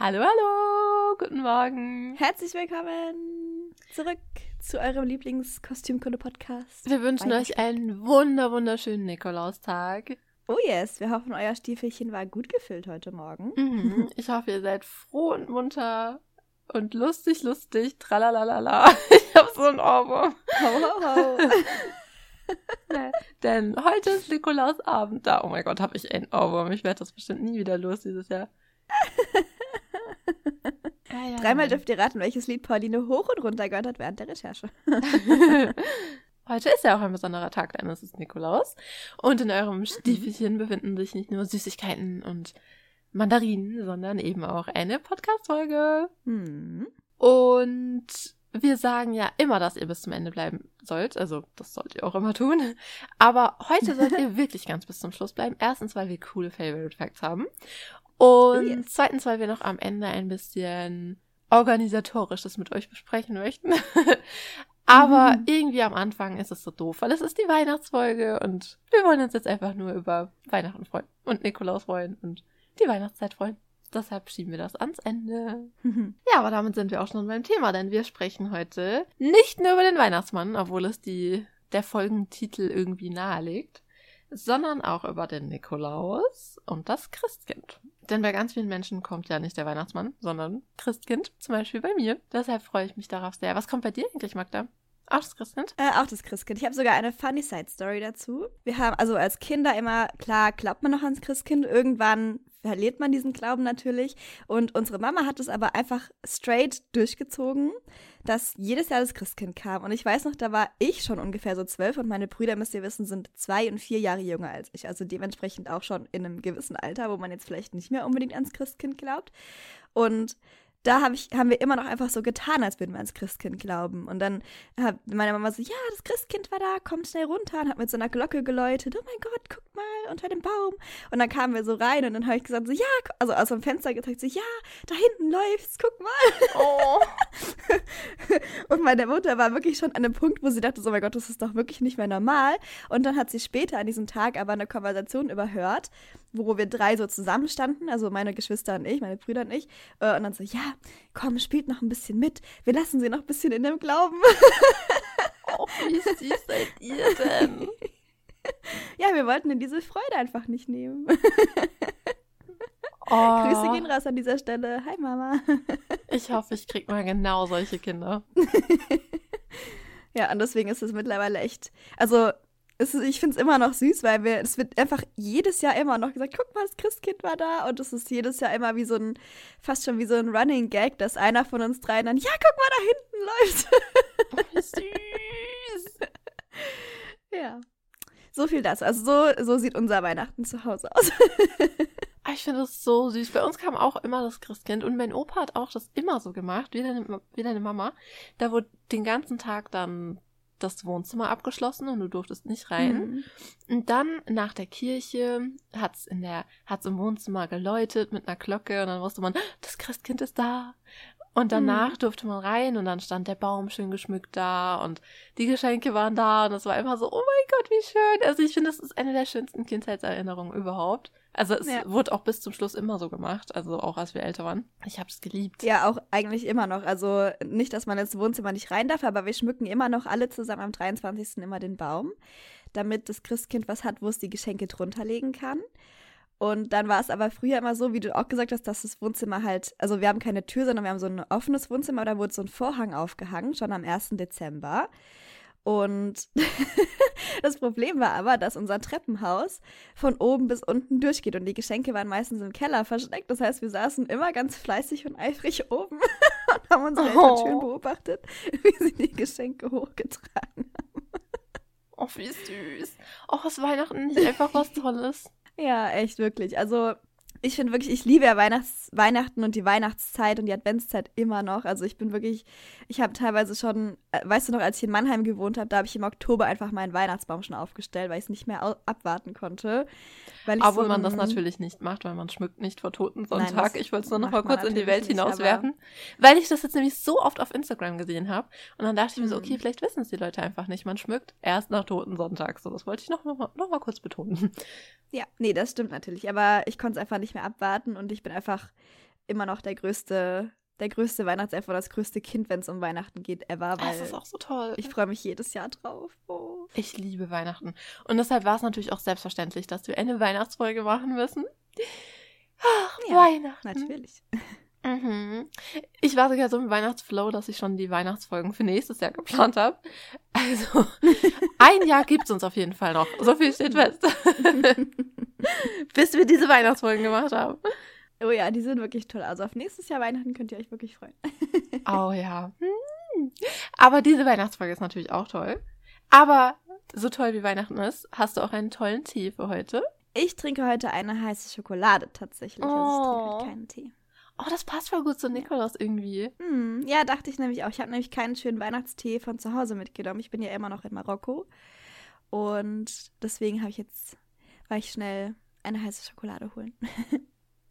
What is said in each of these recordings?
Hallo, hallo, guten Morgen. Herzlich willkommen zurück zu eurem Lieblingskostümkunde-Podcast. Wir wünschen euch einen wunder, wunderschönen Nikolaustag. Oh yes, wir hoffen, euer Stiefelchen war gut gefüllt heute Morgen. Mhm. Ich hoffe, ihr seid froh und munter und lustig, lustig, tralalala. Ich hab so ein Ohrwurm. Ho, ho, ho. Denn heute ist Nikolausabend da. Oh mein Gott, habe ich einen Ohrwurm. Ich werde das bestimmt nie wieder los dieses Jahr. Ja, ja, Dreimal dürft ihr raten, welches Lied Pauline hoch und runter gehört hat während der Recherche. Heute ist ja auch ein besonderer Tag, denn es ist Nikolaus. Und in eurem Stiefelchen befinden sich nicht nur Süßigkeiten und Mandarinen, sondern eben auch eine Podcast-Folge. Hm. Und wir sagen ja immer, dass ihr bis zum Ende bleiben sollt. Also, das sollt ihr auch immer tun. Aber heute sollt ihr wirklich ganz bis zum Schluss bleiben. Erstens, weil wir coole Favorite Facts haben. Und Yes. zweitens, weil wir noch am Ende ein bisschen organisatorisches mit euch besprechen möchten. Aber Mhm. irgendwie am Anfang ist es so doof, weil es ist die Weihnachtsfolge und wir wollen uns jetzt einfach nur über Weihnachten freuen und Nikolaus freuen und die Weihnachtszeit freuen. Deshalb schieben wir das ans Ende. Ja, aber damit sind wir auch schon beim Thema, denn wir sprechen heute nicht nur über den Weihnachtsmann, obwohl es die, der Folgentitel irgendwie nahelegt, sondern auch über den Nikolaus und das Christkind. Denn bei ganz vielen Menschen kommt ja nicht der Weihnachtsmann, sondern Christkind, zum Beispiel bei mir. Deshalb freue ich mich darauf sehr. Was kommt bei dir eigentlich, Magda? Auch das Christkind? Äh, auch das Christkind. Ich habe sogar eine funny Side Story dazu. Wir haben also als Kinder immer, klar, glaubt man noch ans Christkind. Irgendwann verliert man diesen Glauben natürlich. Und unsere Mama hat es aber einfach straight durchgezogen, dass jedes Jahr das Christkind kam. Und ich weiß noch, da war ich schon ungefähr so zwölf und meine Brüder, müsst ihr wissen, sind zwei und vier Jahre jünger als ich. Also dementsprechend auch schon in einem gewissen Alter, wo man jetzt vielleicht nicht mehr unbedingt ans Christkind glaubt. Und da hab ich, haben wir immer noch einfach so getan, als würden wir ans Christkind glauben. Und dann hat meine Mama so, ja, das Christkind war da, kommt schnell runter und hat mit so einer Glocke geläutet. Oh mein Gott, guck mal, unter dem Baum. Und dann kamen wir so rein und dann habe ich gesagt, so, ja, also aus dem Fenster gezeigt, so, ja, da hinten läuft's, guck mal. Oh. Und meine Mutter war wirklich schon an einem Punkt, wo sie dachte, so, oh mein Gott, das ist doch wirklich nicht mehr normal. Und dann hat sie später an diesem Tag aber eine Konversation überhört, wo wir drei so zusammenstanden, also meine Geschwister und ich, meine Brüder und ich. äh, Und dann so, ja, komm, spielt noch ein bisschen mit. Wir lassen sie noch ein bisschen in dem Glauben. oh, wie süß seid ihr denn? Ja, wir wollten ihnen diese Freude einfach nicht nehmen. Oh, Grüße gehen raus an dieser Stelle. Hi Mama. Ich hoffe, ich krieg mal genau solche Kinder. Ja, und deswegen ist es mittlerweile echt. Also, ist, ich finde es immer noch süß, weil wir, es wird einfach jedes Jahr immer noch gesagt, guck mal, das Christkind war da. Und es ist jedes Jahr immer wie so ein, fast schon wie so ein Running Gag, dass einer von uns dreien dann, ja, guck mal, da hinten läuft. Wie süß. ja. So viel dazu. Also so, so sieht unser Weihnachten zu Hause aus. Ah, Ich finde das so süß. Bei uns kam auch immer das Christkind und mein Opa hat auch das immer so gemacht, wie deine, wie deine Mama. Da wurde den ganzen Tag dann das Wohnzimmer abgeschlossen und du durftest nicht rein. Mhm. Und dann nach der Kirche hat's in der, hat's im Wohnzimmer geläutet mit einer Glocke und dann wusste man, das Christkind ist da. Und danach durfte man rein und dann stand der Baum schön geschmückt da und die Geschenke waren da und es war immer so, oh mein Gott, wie schön. Also ich finde, das ist eine der schönsten Kindheitserinnerungen überhaupt. Also es Ja. wurde auch bis zum Schluss immer so gemacht, also auch als wir älter waren. Ich habe es geliebt. Ja, auch eigentlich immer noch. Also nicht, dass man ins Wohnzimmer nicht rein darf, aber wir schmücken immer noch alle zusammen am 23. immer den Baum, damit das Christkind was hat, wo es die Geschenke drunter legen kann. Und dann war es aber früher immer so, wie du auch gesagt hast, dass das Wohnzimmer halt, also wir haben keine Tür, sondern wir haben so ein offenes Wohnzimmer, da wurde so ein Vorhang aufgehangen, schon am 1. Dezember. Und das Problem war aber, dass unser Treppenhaus von oben bis unten durchgeht und die Geschenke waren meistens im Keller versteckt. Das heißt, wir saßen immer ganz fleißig und eifrig oben und haben unsere Eltern Oh. schön beobachtet, wie sie die Geschenke hochgetragen haben. Oh, wie süß. Oh, ist Weihnachten nicht einfach was Tolles? Ja, echt wirklich. Also ich finde wirklich, ich liebe ja Weihnachts Weihnachten und die Weihnachtszeit und die Adventszeit immer noch. Also ich bin wirklich, ich habe teilweise schon, äh, weißt du noch, als ich in Mannheim gewohnt habe, da habe ich im Oktober einfach meinen Weihnachtsbaum schon aufgestellt, weil ich es nicht mehr abwarten konnte. Weil Obwohl so man das natürlich nicht macht, weil man schmückt nicht vor Totensonntag. Nein, ich wollte es nur noch mal kurz in die Welt hinauswerfen, weil ich das jetzt nämlich so oft auf Instagram gesehen habe. Und dann dachte ich mir so, Mhm. okay, vielleicht wissen es die Leute einfach nicht. Man schmückt erst nach Totensonntag. So, das wollte ich noch, noch, mal, noch mal kurz betonen. Ja, nee, das stimmt natürlich. Aber ich konnte es einfach nicht mehr abwarten und ich bin einfach immer noch der größte, der größte Weihnachtself oder das größte Kind, wenn es um Weihnachten geht, ever. Weil das ist auch so toll. Ich freue mich jedes Jahr drauf. Oh. Ich liebe Weihnachten. Und deshalb war es natürlich auch selbstverständlich, dass wir eine Weihnachtsfolge machen müssen. Ach, ja, Weihnachten. Natürlich. Mhm. Ich war sogar so im Weihnachtsflow, dass ich schon die Weihnachtsfolgen für nächstes Jahr geplant habe. Also, ein Jahr gibt es uns auf jeden Fall noch. So viel steht fest. Bis wir diese Weihnachtsfolgen gemacht haben. Oh ja, die sind wirklich toll. Also auf nächstes Jahr Weihnachten könnt ihr euch wirklich freuen. oh ja. Hm. Aber diese Weihnachtsfolge ist natürlich auch toll. Aber so toll wie Weihnachten ist, hast du auch einen tollen Tee für heute? Ich trinke heute eine heiße Schokolade tatsächlich. Oh. Also ich trinke heute keinen Tee. Oh, das passt voll gut zu Nikolaus irgendwie. Hm, ja, dachte ich nämlich auch. Ich habe nämlich keinen schönen Weihnachtstee von zu Hause mitgenommen. Ich bin ja immer noch in Marokko. Und deswegen habe ich jetzt, war ich schnell eine heiße Schokolade holen.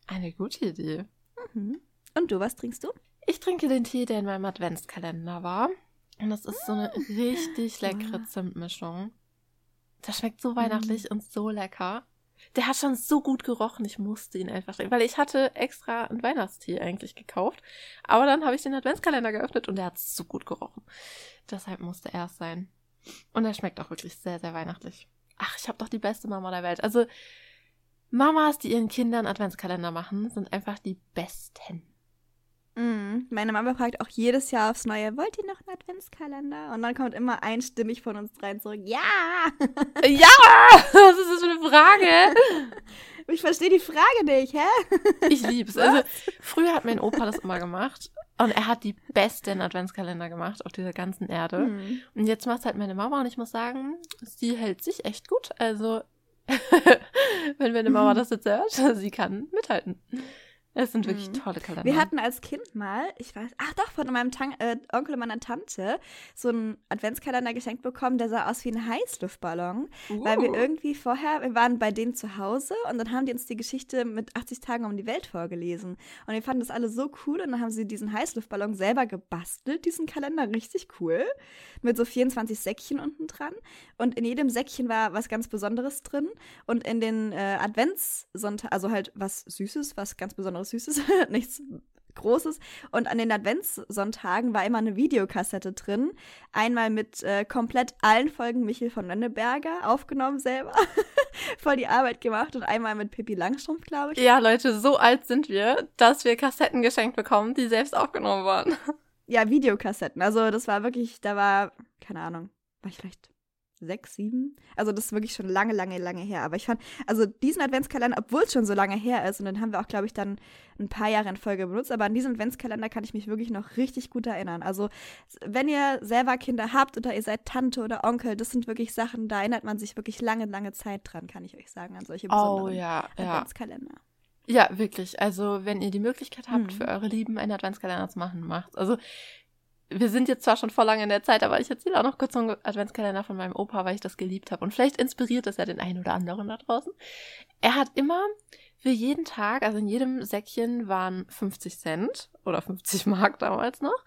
eine gute Idee. Mhm. Und du, was trinkst du? Ich trinke den Tee, der in meinem Adventskalender war. Und das ist so eine richtig leckere Zimtmischung. Das schmeckt so weihnachtlich mm. und so lecker. Der hat schon so gut gerochen, ich musste ihn einfach trinken, weil ich hatte extra einen Weihnachtstee eigentlich gekauft. Aber dann habe ich den Adventskalender geöffnet und der hat so gut gerochen. Deshalb musste er es sein. Und er schmeckt auch wirklich sehr, sehr weihnachtlich. Ach, ich habe doch die beste Mama der Welt. Also Mamas, die ihren Kindern Adventskalender machen, sind einfach die besten. Mm, meine Mama fragt auch jedes Jahr aufs Neue, wollt ihr noch einen Adventskalender? Und dann kommt immer einstimmig von uns dreien zurück, ja! ja! Was ist das für eine Frage? Ich verstehe die Frage nicht, hä? Ich lieb's. Also, früher hat mein Opa das immer gemacht. Und er hat die besten Adventskalender gemacht auf dieser ganzen Erde. Mm. Und jetzt macht halt meine Mama und ich muss sagen, sie hält sich echt gut. Also, wenn meine Mama das jetzt hört, sie kann mithalten. Es sind wirklich mhm. tolle Kalender. Wir hatten als Kind mal, ich weiß, ach doch, von meinem Tan äh, Onkel und meiner Tante so einen Adventskalender geschenkt bekommen, der sah aus wie ein Heißluftballon. Uh. Weil wir uh. irgendwie vorher, wir waren bei denen zu Hause und dann haben die uns die Geschichte mit 80 Tagen um die Welt vorgelesen. Und wir fanden das alle so cool und dann haben sie diesen Heißluftballon selber gebastelt, diesen Kalender, richtig cool. Mit so 24 Säckchen unten dran. Und in jedem Säckchen war was ganz Besonderes drin. Und in den äh, Adventssonntag, also halt was Süßes, was ganz Besonderes Süßes, nichts Großes. Und an den Adventssonntagen war immer eine Videokassette drin. Einmal mit äh, komplett allen Folgen Michel von Lenneberger aufgenommen selber. Voll die Arbeit gemacht. Und einmal mit Pippi Langstrumpf, glaube ich. Ja, Leute, so alt sind wir, dass wir Kassetten geschenkt bekommen, die selbst aufgenommen waren. Ja, Videokassetten. Also das war wirklich, da war, keine Ahnung, war ich vielleicht sechs, sieben. Also das ist wirklich schon lange, lange, lange her. Aber ich fand, also diesen Adventskalender, obwohl es schon so lange her ist, und den haben wir auch, glaube ich, dann ein paar Jahre in Folge benutzt, aber an diesen Adventskalender kann ich mich wirklich noch richtig gut erinnern. Also wenn ihr selber Kinder habt oder ihr seid Tante oder Onkel, das sind wirklich Sachen, da erinnert man sich wirklich lange, lange Zeit dran, kann ich euch sagen, an solche oh, besonderen oh, ja, Adventskalender. Ja. ja, wirklich. Also wenn ihr die Möglichkeit habt, mhm. für eure Lieben einen Adventskalender zu machen, macht's. Also wir sind jetzt zwar schon vor lange in der Zeit, aber ich erzähle auch noch kurz so einen Adventskalender von meinem Opa, weil ich das geliebt habe. Und vielleicht inspiriert das ja den einen oder anderen da draußen. Er hat immer für jeden Tag, also in jedem Säckchen waren 50 Cent oder 50 Mark damals noch,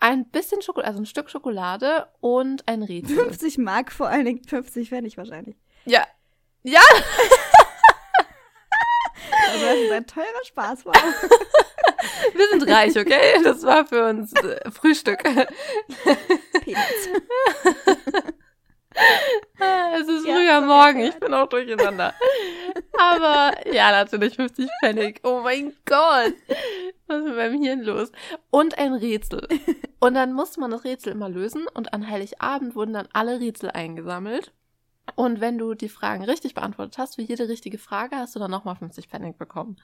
ein bisschen Schokolade, also ein Stück Schokolade und ein Rätsel. 50 Mark vor allen Dingen, 50 Pfennig wahrscheinlich. Ja. Ja! also das ist ein teurer Spaß, wow. Wir sind reich, okay? Das war für uns äh, Frühstück. es ist ja, früher Morgen, ich bin auch durcheinander. Aber ja, natürlich 50 Pfennig. Oh mein Gott. Was ist mit meinem Hirn los? Und ein Rätsel. Und dann musste man das Rätsel immer lösen und an Heiligabend wurden dann alle Rätsel eingesammelt. Und wenn du die Fragen richtig beantwortet hast, für jede richtige Frage hast du dann nochmal 50 Pfennig bekommen.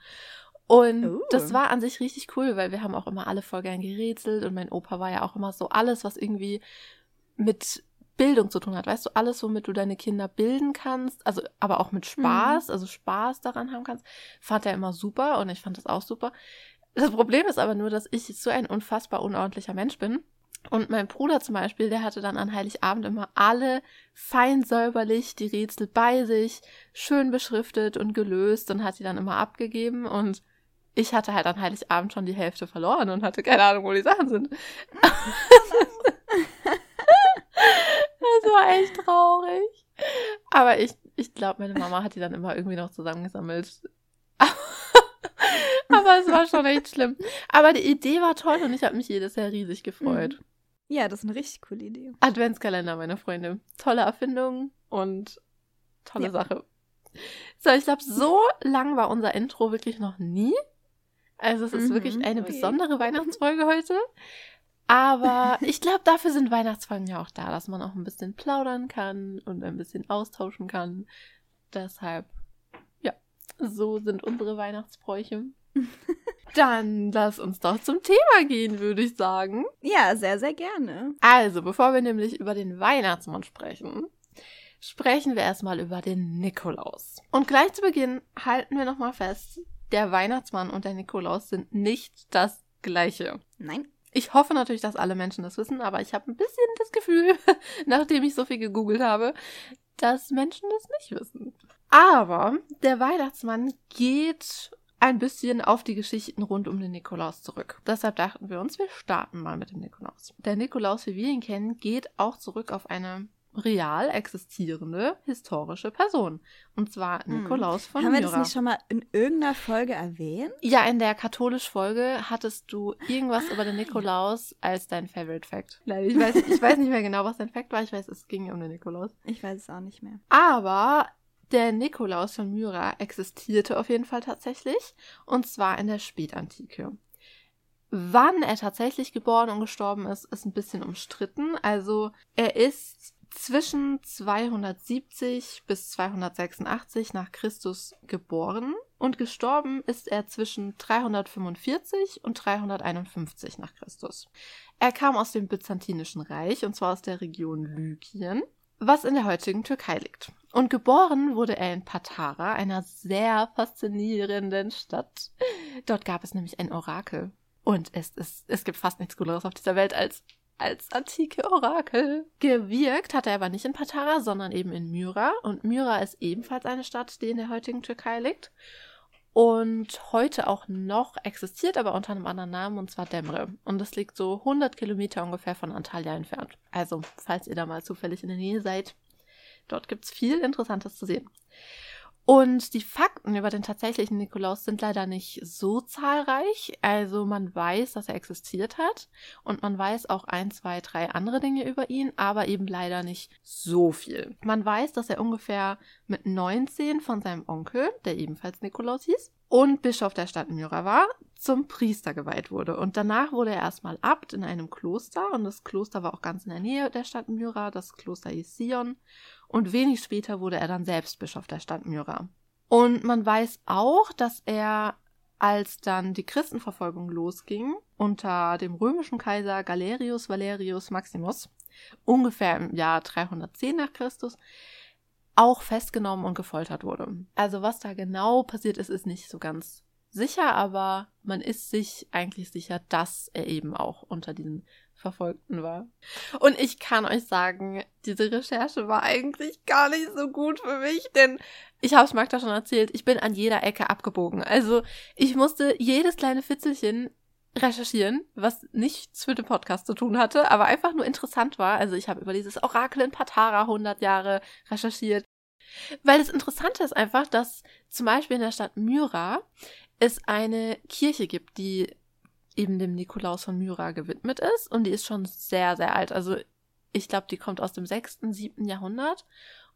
Und uh. das war an sich richtig cool, weil wir haben auch immer alle voll gern gerätselt und mein Opa war ja auch immer so alles, was irgendwie mit Bildung zu tun hat. Weißt du, alles, womit du deine Kinder bilden kannst, also aber auch mit Spaß, mhm. also Spaß daran haben kannst, fand er immer super und ich fand das auch super. Das Problem ist aber nur, dass ich so ein unfassbar unordentlicher Mensch bin. Und mein Bruder zum Beispiel, der hatte dann an Heiligabend immer alle fein säuberlich die Rätsel bei sich, schön beschriftet und gelöst und hat die dann immer abgegeben und ich hatte halt an Heiligabend schon die Hälfte verloren und hatte keine Ahnung, wo die Sachen sind. das war echt traurig. Aber ich, ich glaube, meine Mama hat die dann immer irgendwie noch zusammengesammelt. Aber es war schon echt schlimm. Aber die Idee war toll und ich habe mich jedes Jahr riesig gefreut. Mhm. Ja, das ist eine richtig coole Idee. Adventskalender, meine Freunde. Tolle Erfindung und tolle ja. Sache. So, ich glaube, so lang war unser Intro wirklich noch nie. Also es ist mhm. wirklich eine besondere Weihnachtsfolge heute. Aber ich glaube, dafür sind Weihnachtsfolgen ja auch da, dass man auch ein bisschen plaudern kann und ein bisschen austauschen kann. Deshalb, ja, so sind unsere Weihnachtsbräuche. Dann lass uns doch zum Thema gehen, würde ich sagen. Ja, sehr, sehr gerne. Also, bevor wir nämlich über den Weihnachtsmann sprechen, sprechen wir erstmal über den Nikolaus. Und gleich zu Beginn halten wir nochmal fest, der Weihnachtsmann und der Nikolaus sind nicht das gleiche. Nein. Ich hoffe natürlich, dass alle Menschen das wissen, aber ich habe ein bisschen das Gefühl, nachdem ich so viel gegoogelt habe, dass Menschen das nicht wissen. Aber der Weihnachtsmann geht ein bisschen auf die Geschichten rund um den Nikolaus zurück. Deshalb dachten wir uns, wir starten mal mit dem Nikolaus. Der Nikolaus, wie wir ihn kennen, geht auch zurück auf eine real existierende historische Person. Und zwar hm. Nikolaus von Haben wir das nicht schon mal in irgendeiner Folge erwähnt? Ja, in der katholisch Folge hattest du irgendwas ah, über den Nikolaus als dein Favorite Fact. Ich weiß, ich weiß nicht mehr genau, was dein Fact war. Ich weiß, es ging um den Nikolaus. Ich weiß es auch nicht mehr. Aber der Nikolaus von Myra existierte auf jeden Fall tatsächlich. Und zwar in der Spätantike. Wann er tatsächlich geboren und gestorben ist, ist ein bisschen umstritten. Also er ist zwischen 270 bis 286 nach Christus geboren und gestorben ist er zwischen 345 und 351 nach Christus. Er kam aus dem Byzantinischen Reich und zwar aus der Region Lykien, was in der heutigen Türkei liegt. Und geboren wurde er in Patara, einer sehr faszinierenden Stadt. Dort gab es nämlich ein Orakel. Und es, ist, es gibt fast nichts Cooleres auf dieser Welt als als antike Orakel. Gewirkt hat er aber nicht in Patara, sondern eben in Myra. Und Myra ist ebenfalls eine Stadt, die in der heutigen Türkei liegt. Und heute auch noch existiert, aber unter einem anderen Namen, und zwar Demre. Und das liegt so 100 Kilometer ungefähr von Antalya entfernt. Also, falls ihr da mal zufällig in der Nähe seid, dort gibt es viel Interessantes zu sehen. Und die Fakten über den tatsächlichen Nikolaus sind leider nicht so zahlreich. Also man weiß, dass er existiert hat und man weiß auch ein, zwei, drei andere Dinge über ihn, aber eben leider nicht so viel. Man weiß, dass er ungefähr mit 19 von seinem Onkel, der ebenfalls Nikolaus hieß, und Bischof der Stadt Myra war, zum Priester geweiht wurde. Und danach wurde er erstmal Abt in einem Kloster und das Kloster war auch ganz in der Nähe der Stadt Myra, das Kloster hieß Sion. Und wenig später wurde er dann selbst Bischof der Stadt Myra. Und man weiß auch, dass er, als dann die Christenverfolgung losging, unter dem römischen Kaiser Galerius Valerius Maximus, ungefähr im Jahr 310 nach Christus, auch festgenommen und gefoltert wurde. Also was da genau passiert ist, ist nicht so ganz sicher, aber man ist sich eigentlich sicher, dass er eben auch unter diesen Verfolgten war. Und ich kann euch sagen, diese Recherche war eigentlich gar nicht so gut für mich, denn ich habe es Magda schon erzählt, ich bin an jeder Ecke abgebogen. Also ich musste jedes kleine Fitzelchen recherchieren, was nichts für den Podcast zu tun hatte, aber einfach nur interessant war. Also ich habe über dieses Orakel in Patara 100 Jahre recherchiert. Weil das Interessante ist einfach, dass zum Beispiel in der Stadt Myra es eine Kirche gibt, die eben dem Nikolaus von Myra gewidmet ist und die ist schon sehr, sehr alt. Also ich glaube, die kommt aus dem 6., 7. Jahrhundert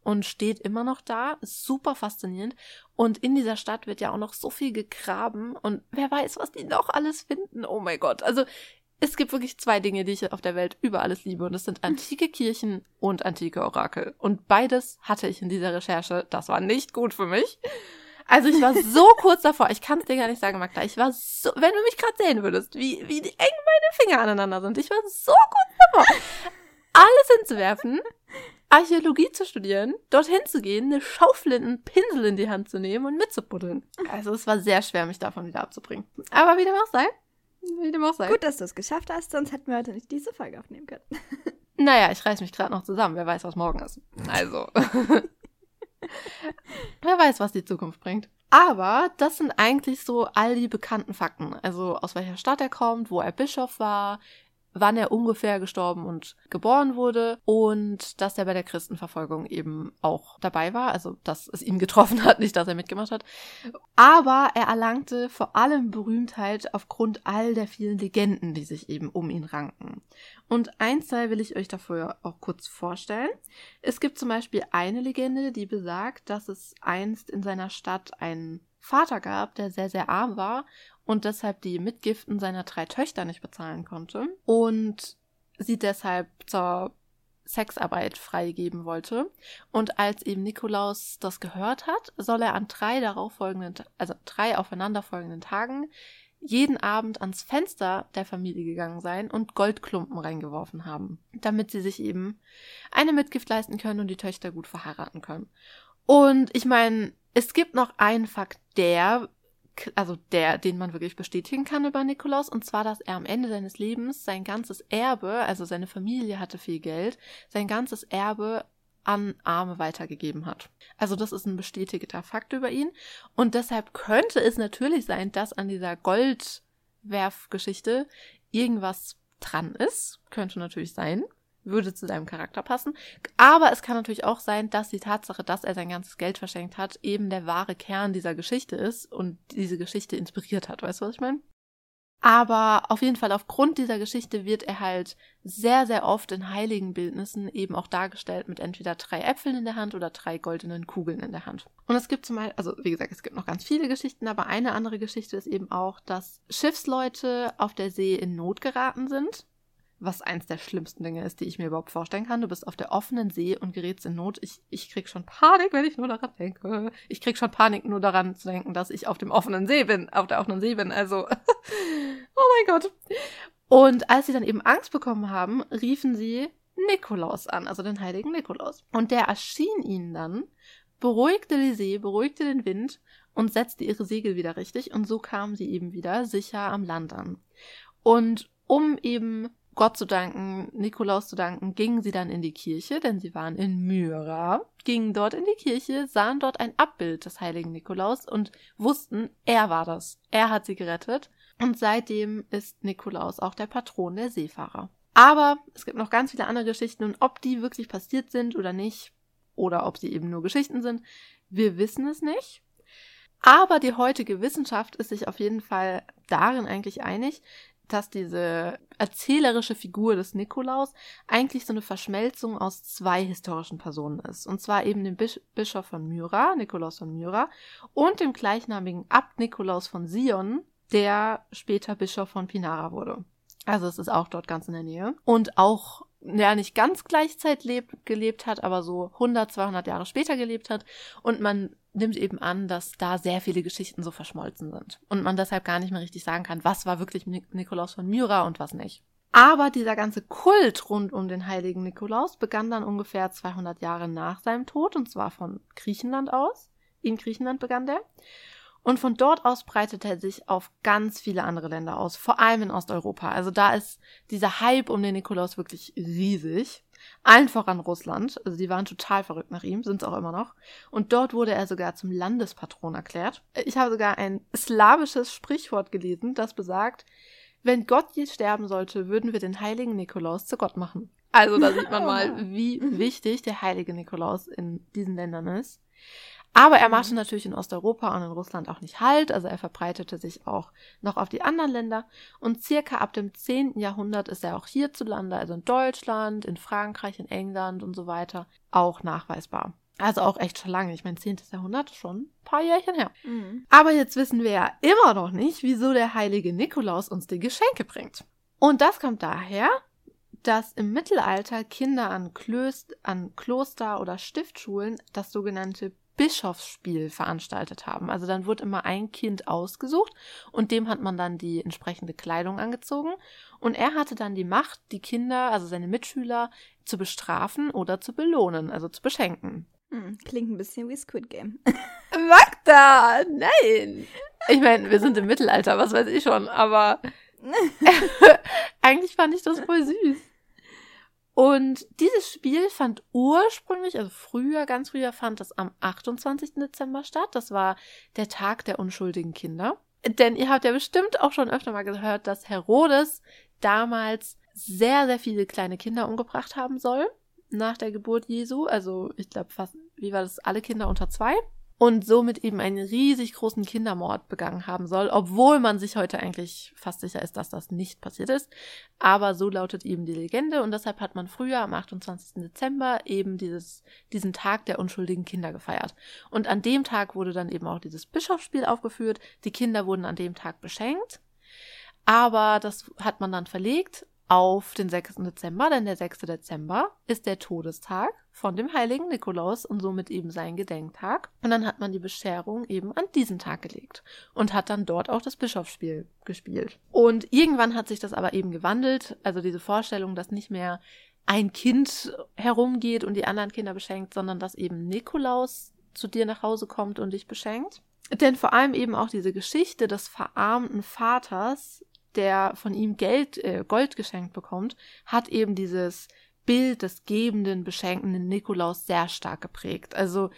und steht immer noch da. Super faszinierend. Und in dieser Stadt wird ja auch noch so viel gegraben und wer weiß, was die noch alles finden. Oh mein Gott. Also es gibt wirklich zwei Dinge, die ich auf der Welt über alles liebe und das sind antike Kirchen und antike Orakel. Und beides hatte ich in dieser Recherche. Das war nicht gut für mich. Also ich war so kurz davor, ich kann es dir gar nicht sagen, Magda, ich war so, wenn du mich gerade sehen würdest, wie, wie eng meine Finger aneinander sind, ich war so kurz davor, alles hinzuwerfen, Archäologie zu studieren, dorthin zu gehen, eine Schaufel, einen Pinsel in die Hand zu nehmen und mitzubuddeln. Also es war sehr schwer, mich davon wieder abzubringen. Aber wie dem auch sei, wie dem auch sei. Gut, dass du es geschafft hast, sonst hätten wir heute nicht diese Folge aufnehmen können. Naja, ich reiß mich gerade noch zusammen. Wer weiß, was morgen ist. Also. Wer weiß, was die Zukunft bringt. Aber das sind eigentlich so all die bekannten Fakten. Also aus welcher Stadt er kommt, wo er Bischof war, wann er ungefähr gestorben und geboren wurde und dass er bei der Christenverfolgung eben auch dabei war, also dass es ihn getroffen hat, nicht dass er mitgemacht hat. Aber er erlangte vor allem Berühmtheit aufgrund all der vielen Legenden, die sich eben um ihn ranken. Und eins will ich euch dafür auch kurz vorstellen. Es gibt zum Beispiel eine Legende, die besagt, dass es einst in seiner Stadt einen Vater gab, der sehr, sehr arm war und deshalb die Mitgiften seiner drei Töchter nicht bezahlen konnte und sie deshalb zur Sexarbeit freigeben wollte. Und als eben Nikolaus das gehört hat, soll er an drei darauffolgenden, also drei aufeinanderfolgenden Tagen jeden Abend ans Fenster der Familie gegangen sein und Goldklumpen reingeworfen haben, damit sie sich eben eine Mitgift leisten können und die Töchter gut verheiraten können. Und ich meine, es gibt noch einen Fakt, der also der, den man wirklich bestätigen kann über Nikolaus, und zwar, dass er am Ende seines Lebens sein ganzes Erbe, also seine Familie hatte viel Geld, sein ganzes Erbe an Arme weitergegeben hat. Also das ist ein bestätigter Fakt über ihn. Und deshalb könnte es natürlich sein, dass an dieser Goldwerfgeschichte irgendwas dran ist. Könnte natürlich sein würde zu seinem Charakter passen. Aber es kann natürlich auch sein, dass die Tatsache, dass er sein ganzes Geld verschenkt hat, eben der wahre Kern dieser Geschichte ist und diese Geschichte inspiriert hat. Weißt du, was ich meine? Aber auf jeden Fall aufgrund dieser Geschichte wird er halt sehr, sehr oft in heiligen Bildnissen eben auch dargestellt mit entweder drei Äpfeln in der Hand oder drei goldenen Kugeln in der Hand. Und es gibt zum Beispiel, also wie gesagt, es gibt noch ganz viele Geschichten, aber eine andere Geschichte ist eben auch, dass Schiffsleute auf der See in Not geraten sind was eins der schlimmsten Dinge ist, die ich mir überhaupt vorstellen kann. Du bist auf der offenen See und gerätst in Not. Ich, ich krieg schon Panik, wenn ich nur daran denke. Ich krieg schon Panik, nur daran zu denken, dass ich auf dem offenen See bin, auf der offenen See bin. Also, oh mein Gott. Und als sie dann eben Angst bekommen haben, riefen sie Nikolaus an, also den heiligen Nikolaus. Und der erschien ihnen dann, beruhigte die See, beruhigte den Wind und setzte ihre Segel wieder richtig. Und so kamen sie eben wieder sicher am Land an. Und um eben Gott zu danken, Nikolaus zu danken, gingen sie dann in die Kirche, denn sie waren in Myra, gingen dort in die Kirche, sahen dort ein Abbild des heiligen Nikolaus und wussten, er war das. Er hat sie gerettet. Und seitdem ist Nikolaus auch der Patron der Seefahrer. Aber es gibt noch ganz viele andere Geschichten und ob die wirklich passiert sind oder nicht, oder ob sie eben nur Geschichten sind, wir wissen es nicht. Aber die heutige Wissenschaft ist sich auf jeden Fall darin eigentlich einig, dass diese erzählerische Figur des Nikolaus eigentlich so eine Verschmelzung aus zwei historischen Personen ist. Und zwar eben dem Bisch Bischof von Myra, Nikolaus von Myra, und dem gleichnamigen Abt Nikolaus von Sion, der später Bischof von Pinara wurde. Also es ist auch dort ganz in der Nähe. Und auch ja nicht ganz gleichzeitig lebt, gelebt hat, aber so 100, 200 Jahre später gelebt hat. Und man nimmt eben an, dass da sehr viele Geschichten so verschmolzen sind. Und man deshalb gar nicht mehr richtig sagen kann, was war wirklich Nikolaus von Myra und was nicht. Aber dieser ganze Kult rund um den heiligen Nikolaus begann dann ungefähr 200 Jahre nach seinem Tod, und zwar von Griechenland aus. In Griechenland begann der. Und von dort aus breitete er sich auf ganz viele andere Länder aus, vor allem in Osteuropa. Also da ist dieser Hype um den Nikolaus wirklich riesig. Allen voran Russland. Also die waren total verrückt nach ihm, sind es auch immer noch. Und dort wurde er sogar zum Landespatron erklärt. Ich habe sogar ein slawisches Sprichwort gelesen, das besagt, wenn Gott je sterben sollte, würden wir den heiligen Nikolaus zu Gott machen. Also da sieht man mal, wie wichtig der heilige Nikolaus in diesen Ländern ist. Aber er machte mhm. natürlich in Osteuropa und in Russland auch nicht Halt, also er verbreitete sich auch noch auf die anderen Länder. Und circa ab dem 10. Jahrhundert ist er auch hierzulande, also in Deutschland, in Frankreich, in England und so weiter, auch nachweisbar. Also auch echt schon lange. Ich meine, 10. Jahrhundert schon ein paar Jährchen her. Mhm. Aber jetzt wissen wir ja immer noch nicht, wieso der heilige Nikolaus uns die Geschenke bringt. Und das kommt daher, dass im Mittelalter Kinder an, Klöst, an Kloster- oder Stiftschulen das sogenannte Bischofsspiel veranstaltet haben. Also dann wurde immer ein Kind ausgesucht und dem hat man dann die entsprechende Kleidung angezogen und er hatte dann die Macht, die Kinder, also seine Mitschüler, zu bestrafen oder zu belohnen, also zu beschenken. Hm, klingt ein bisschen wie Squid Game. Magda, nein! Ich meine, wir sind im Mittelalter, was weiß ich schon, aber eigentlich fand ich das voll süß. Und dieses Spiel fand ursprünglich, also früher, ganz früher, fand es am 28. Dezember statt. Das war der Tag der unschuldigen Kinder. Denn ihr habt ja bestimmt auch schon öfter mal gehört, dass Herodes damals sehr, sehr viele kleine Kinder umgebracht haben soll nach der Geburt Jesu. Also ich glaube fast, wie war das, alle Kinder unter zwei. Und somit eben einen riesig großen Kindermord begangen haben soll, obwohl man sich heute eigentlich fast sicher ist, dass das nicht passiert ist. Aber so lautet eben die Legende und deshalb hat man früher am 28. Dezember eben dieses, diesen Tag der unschuldigen Kinder gefeiert. Und an dem Tag wurde dann eben auch dieses Bischofsspiel aufgeführt. Die Kinder wurden an dem Tag beschenkt. Aber das hat man dann verlegt auf den 6. Dezember, denn der 6. Dezember ist der Todestag von dem heiligen Nikolaus und somit eben sein Gedenktag. Und dann hat man die Bescherung eben an diesen Tag gelegt und hat dann dort auch das Bischofsspiel gespielt. Und irgendwann hat sich das aber eben gewandelt, also diese Vorstellung, dass nicht mehr ein Kind herumgeht und die anderen Kinder beschenkt, sondern dass eben Nikolaus zu dir nach Hause kommt und dich beschenkt. Denn vor allem eben auch diese Geschichte des verarmten Vaters der von ihm Geld, äh, Gold geschenkt bekommt, hat eben dieses Bild des gebenden, beschenkenden Nikolaus sehr stark geprägt. Also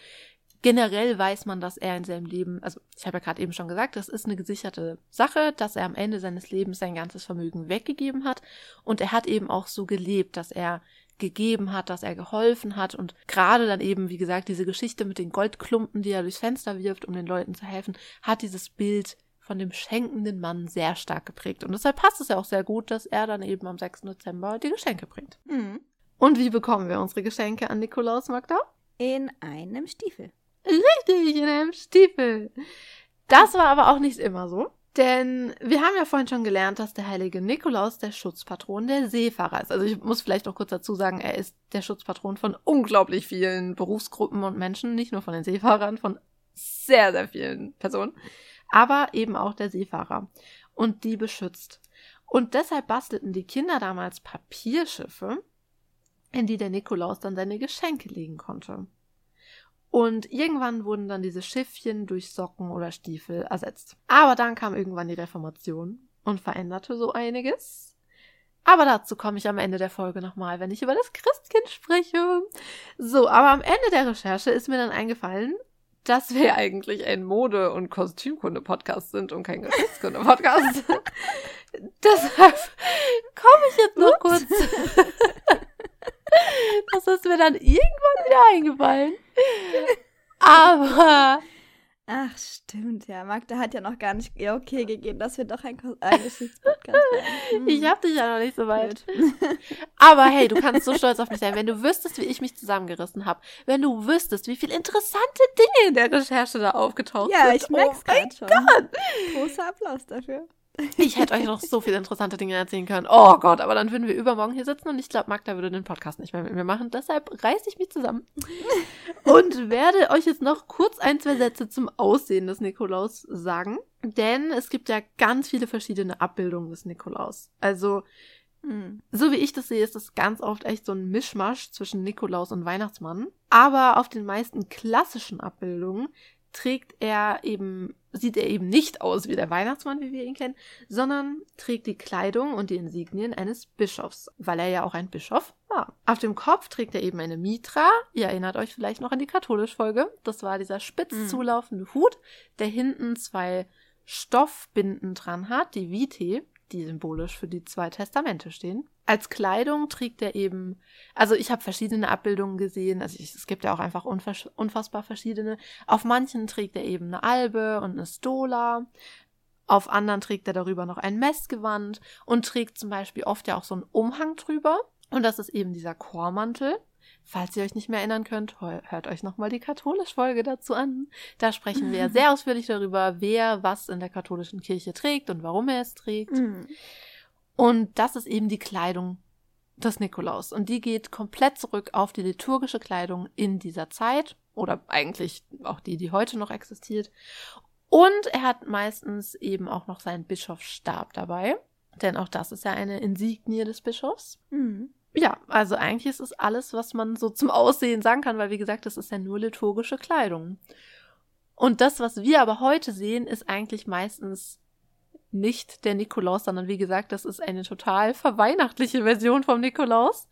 generell weiß man, dass er in seinem Leben, also ich habe ja gerade eben schon gesagt, das ist eine gesicherte Sache, dass er am Ende seines Lebens sein ganzes Vermögen weggegeben hat und er hat eben auch so gelebt, dass er gegeben hat, dass er geholfen hat und gerade dann eben, wie gesagt, diese Geschichte mit den Goldklumpen, die er durchs Fenster wirft, um den Leuten zu helfen, hat dieses Bild von dem schenkenden Mann sehr stark geprägt. Und deshalb passt es ja auch sehr gut, dass er dann eben am 6. Dezember die Geschenke bringt. Mhm. Und wie bekommen wir unsere Geschenke an Nikolaus, Magda? In einem Stiefel. Richtig, in einem Stiefel. Das war aber auch nicht immer so. Denn wir haben ja vorhin schon gelernt, dass der heilige Nikolaus der Schutzpatron der Seefahrer ist. Also ich muss vielleicht noch kurz dazu sagen, er ist der Schutzpatron von unglaublich vielen Berufsgruppen und Menschen, nicht nur von den Seefahrern, von sehr, sehr vielen Personen aber eben auch der Seefahrer und die beschützt. Und deshalb bastelten die Kinder damals Papierschiffe, in die der Nikolaus dann seine Geschenke legen konnte. Und irgendwann wurden dann diese Schiffchen durch Socken oder Stiefel ersetzt. Aber dann kam irgendwann die Reformation und veränderte so einiges. Aber dazu komme ich am Ende der Folge nochmal, wenn ich über das Christkind spreche. So, aber am Ende der Recherche ist mir dann eingefallen, dass wir eigentlich ein Mode- und Kostümkunde-Podcast sind und kein Geschichtskunde-Podcast. Deshalb komme ich jetzt noch Ups. kurz. das ist mir dann irgendwann wieder eingefallen. Aber Ach, stimmt, ja. Magda hat ja noch gar nicht ihr okay gegeben, dass wir doch ein, ein Geschichtspodcast werden. Hm. Ich hab dich ja noch nicht so weit. Aber hey, du kannst so stolz auf mich sein, wenn du wüsstest, wie ich mich zusammengerissen habe. Wenn du wüsstest, wie viele interessante Dinge in der Recherche da aufgetaucht ja, sind. Ja, ich merk's oh gerade schon. Gott. Großer Applaus dafür. Ich hätte euch noch so viele interessante Dinge erzählen können. Oh Gott, aber dann würden wir übermorgen hier sitzen und ich glaube, Magda würde den Podcast nicht mehr mit mir machen. Deshalb reiße ich mich zusammen und werde euch jetzt noch kurz ein, zwei Sätze zum Aussehen des Nikolaus sagen. Denn es gibt ja ganz viele verschiedene Abbildungen des Nikolaus. Also, hm. so wie ich das sehe, ist das ganz oft echt so ein Mischmasch zwischen Nikolaus und Weihnachtsmann. Aber auf den meisten klassischen Abbildungen trägt er eben, sieht er eben nicht aus wie der Weihnachtsmann, wie wir ihn kennen, sondern trägt die Kleidung und die Insignien eines Bischofs, weil er ja auch ein Bischof war. Auf dem Kopf trägt er eben eine Mitra. Ihr erinnert euch vielleicht noch an die Katholisch-Folge. Das war dieser spitz mhm. zulaufende Hut, der hinten zwei Stoffbinden dran hat, die Vitae, die symbolisch für die zwei Testamente stehen. Als Kleidung trägt er eben, also ich habe verschiedene Abbildungen gesehen, also ich, es gibt ja auch einfach unfassbar verschiedene. Auf manchen trägt er eben eine Albe und eine Stola, auf anderen trägt er darüber noch ein Messgewand und trägt zum Beispiel oft ja auch so einen Umhang drüber. Und das ist eben dieser Chormantel. Falls ihr euch nicht mehr erinnern könnt, hört euch nochmal die Katholisch-Folge dazu an. Da sprechen wir sehr ausführlich darüber, wer was in der katholischen Kirche trägt und warum er es trägt. Mhm. Und das ist eben die Kleidung des Nikolaus. Und die geht komplett zurück auf die liturgische Kleidung in dieser Zeit oder eigentlich auch die, die heute noch existiert. Und er hat meistens eben auch noch seinen Bischofsstab dabei, denn auch das ist ja eine Insignie des Bischofs. Mhm. Ja, also eigentlich ist es alles, was man so zum Aussehen sagen kann, weil wie gesagt, das ist ja nur liturgische Kleidung. Und das, was wir aber heute sehen, ist eigentlich meistens nicht der Nikolaus, sondern wie gesagt, das ist eine total verweihnachtliche Version vom Nikolaus,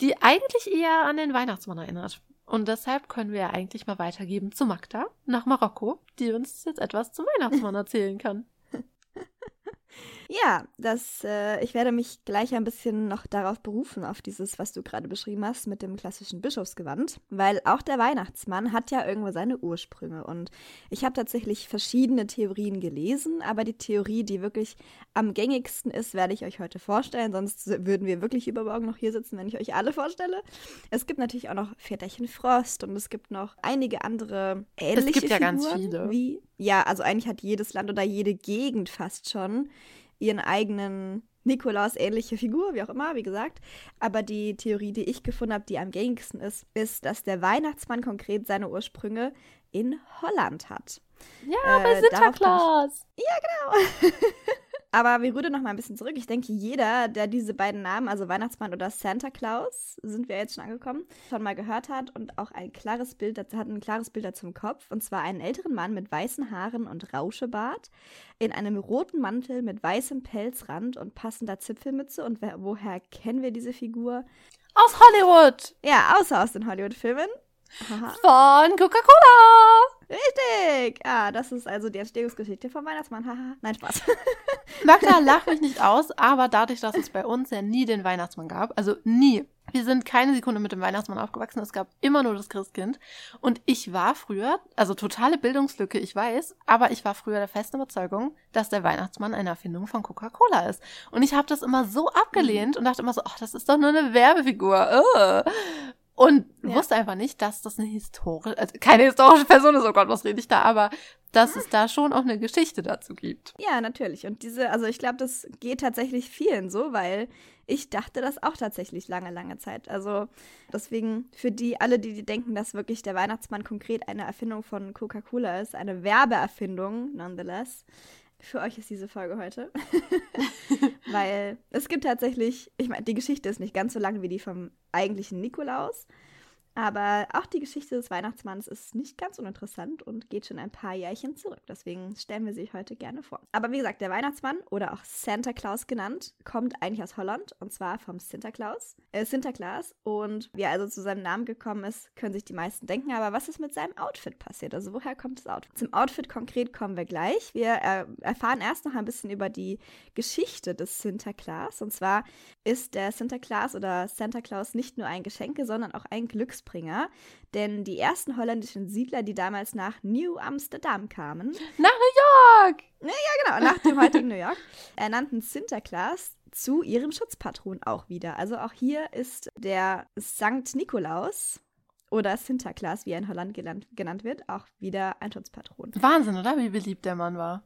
die eigentlich eher an den Weihnachtsmann erinnert. Und deshalb können wir ja eigentlich mal weitergeben zu Magda nach Marokko, die uns jetzt etwas zum Weihnachtsmann erzählen kann. Ja, das, äh, ich werde mich gleich ein bisschen noch darauf berufen, auf dieses, was du gerade beschrieben hast, mit dem klassischen Bischofsgewand, weil auch der Weihnachtsmann hat ja irgendwo seine Ursprünge. Und ich habe tatsächlich verschiedene Theorien gelesen, aber die Theorie, die wirklich am gängigsten ist, werde ich euch heute vorstellen. Sonst würden wir wirklich übermorgen noch hier sitzen, wenn ich euch alle vorstelle. Es gibt natürlich auch noch Väterchen Frost und es gibt noch einige andere ähnliche Es gibt ja Figuren, ganz viele. Wie, ja, also eigentlich hat jedes Land oder jede Gegend fast schon ihren eigenen Nikolaus ähnliche Figur, wie auch immer, wie gesagt. Aber die Theorie, die ich gefunden habe, die am gängigsten ist, ist, dass der Weihnachtsmann konkret seine Ursprünge in Holland hat. Ja, Äh, bei darauf komm Sinterklaas. Aber wir rühren noch mal ein bisschen zurück. Ich denke, jeder, der diese beiden Namen, also Weihnachtsmann oder Santa Claus, sind wir jetzt schon angekommen, schon mal gehört hat und auch ein klares Bild dazu hat ein klares Bild dazu im Kopf. Und zwar einen älteren Mann mit weißen Haaren und Rauschebart, in einem roten Mantel mit weißem Pelzrand und passender Zipfelmütze. Und wer, woher kennen wir diese Figur? Aus Hollywood. Ja, außer aus den Hollywood-Filmen. Haha. Von Coca-Cola. Richtig! Ah, das ist also die Entstehungsgeschichte vom Weihnachtsmann. Haha. Nein, Spaß. Magda, lach mich nicht aus, aber dadurch, dass es bei uns ja nie den Weihnachtsmann gab, also nie, wir sind keine Sekunde mit dem Weihnachtsmann aufgewachsen, es gab immer nur das Christkind. Und ich war früher, also totale Bildungslücke, ich weiß, aber ich war früher der festen Überzeugung, dass der Weihnachtsmann eine Erfindung von Coca-Cola ist. Und ich habe das immer so abgelehnt und dachte immer so, ach, das ist doch nur eine Werbefigur. Ugh. Und Ja. wusste einfach nicht, dass das eine historische, also keine historische Person ist, oh Gott, was rede ich da, aber dass es da schon auch eine Geschichte dazu gibt. Ja, natürlich. Und diese, also ich glaube, das geht tatsächlich vielen so, weil ich dachte das auch tatsächlich lange, lange Zeit. Also deswegen für die, alle, die, die denken, dass wirklich der Weihnachtsmann konkret eine Erfindung von Coca-Cola ist, eine Werbeerfindung, nonetheless. Für euch ist diese Folge heute. weil es gibt tatsächlich, ich meine, die Geschichte ist nicht ganz so lang wie die vom eigentlichen Nikolaus. Aber auch die Geschichte des Weihnachtsmanns ist nicht ganz uninteressant und geht schon ein paar Jährchen zurück. Deswegen stellen wir sie heute gerne vor. Aber wie gesagt, der Weihnachtsmann oder auch Santa Claus genannt, kommt eigentlich aus Holland und zwar vom Sinterklaas. Äh, Sinterklaas. Und wie er also zu seinem Namen gekommen ist, können sich die meisten denken. Aber was ist mit seinem Outfit passiert? Also woher kommt das Outfit? Zum Outfit konkret kommen wir gleich. Wir äh, erfahren erst noch ein bisschen über die Geschichte des Sinterklaas. Und zwar ist der Sinterklaas oder Santa Claus nicht nur ein Geschenke, sondern auch ein Glücksbringer. Denn die ersten holländischen Siedler, die damals nach New Amsterdam kamen, Nach New York! genau, nach dem heutigen New York, ernannten Sinterklaas zu ihrem Schutzpatron auch wieder. Also auch hier ist der Sankt Nikolaus oder Sinterklaas, wie er in Holland genannt, genannt wird, auch wieder ein Schutzpatron. Wahnsinn, oder? Wie beliebt der Mann war.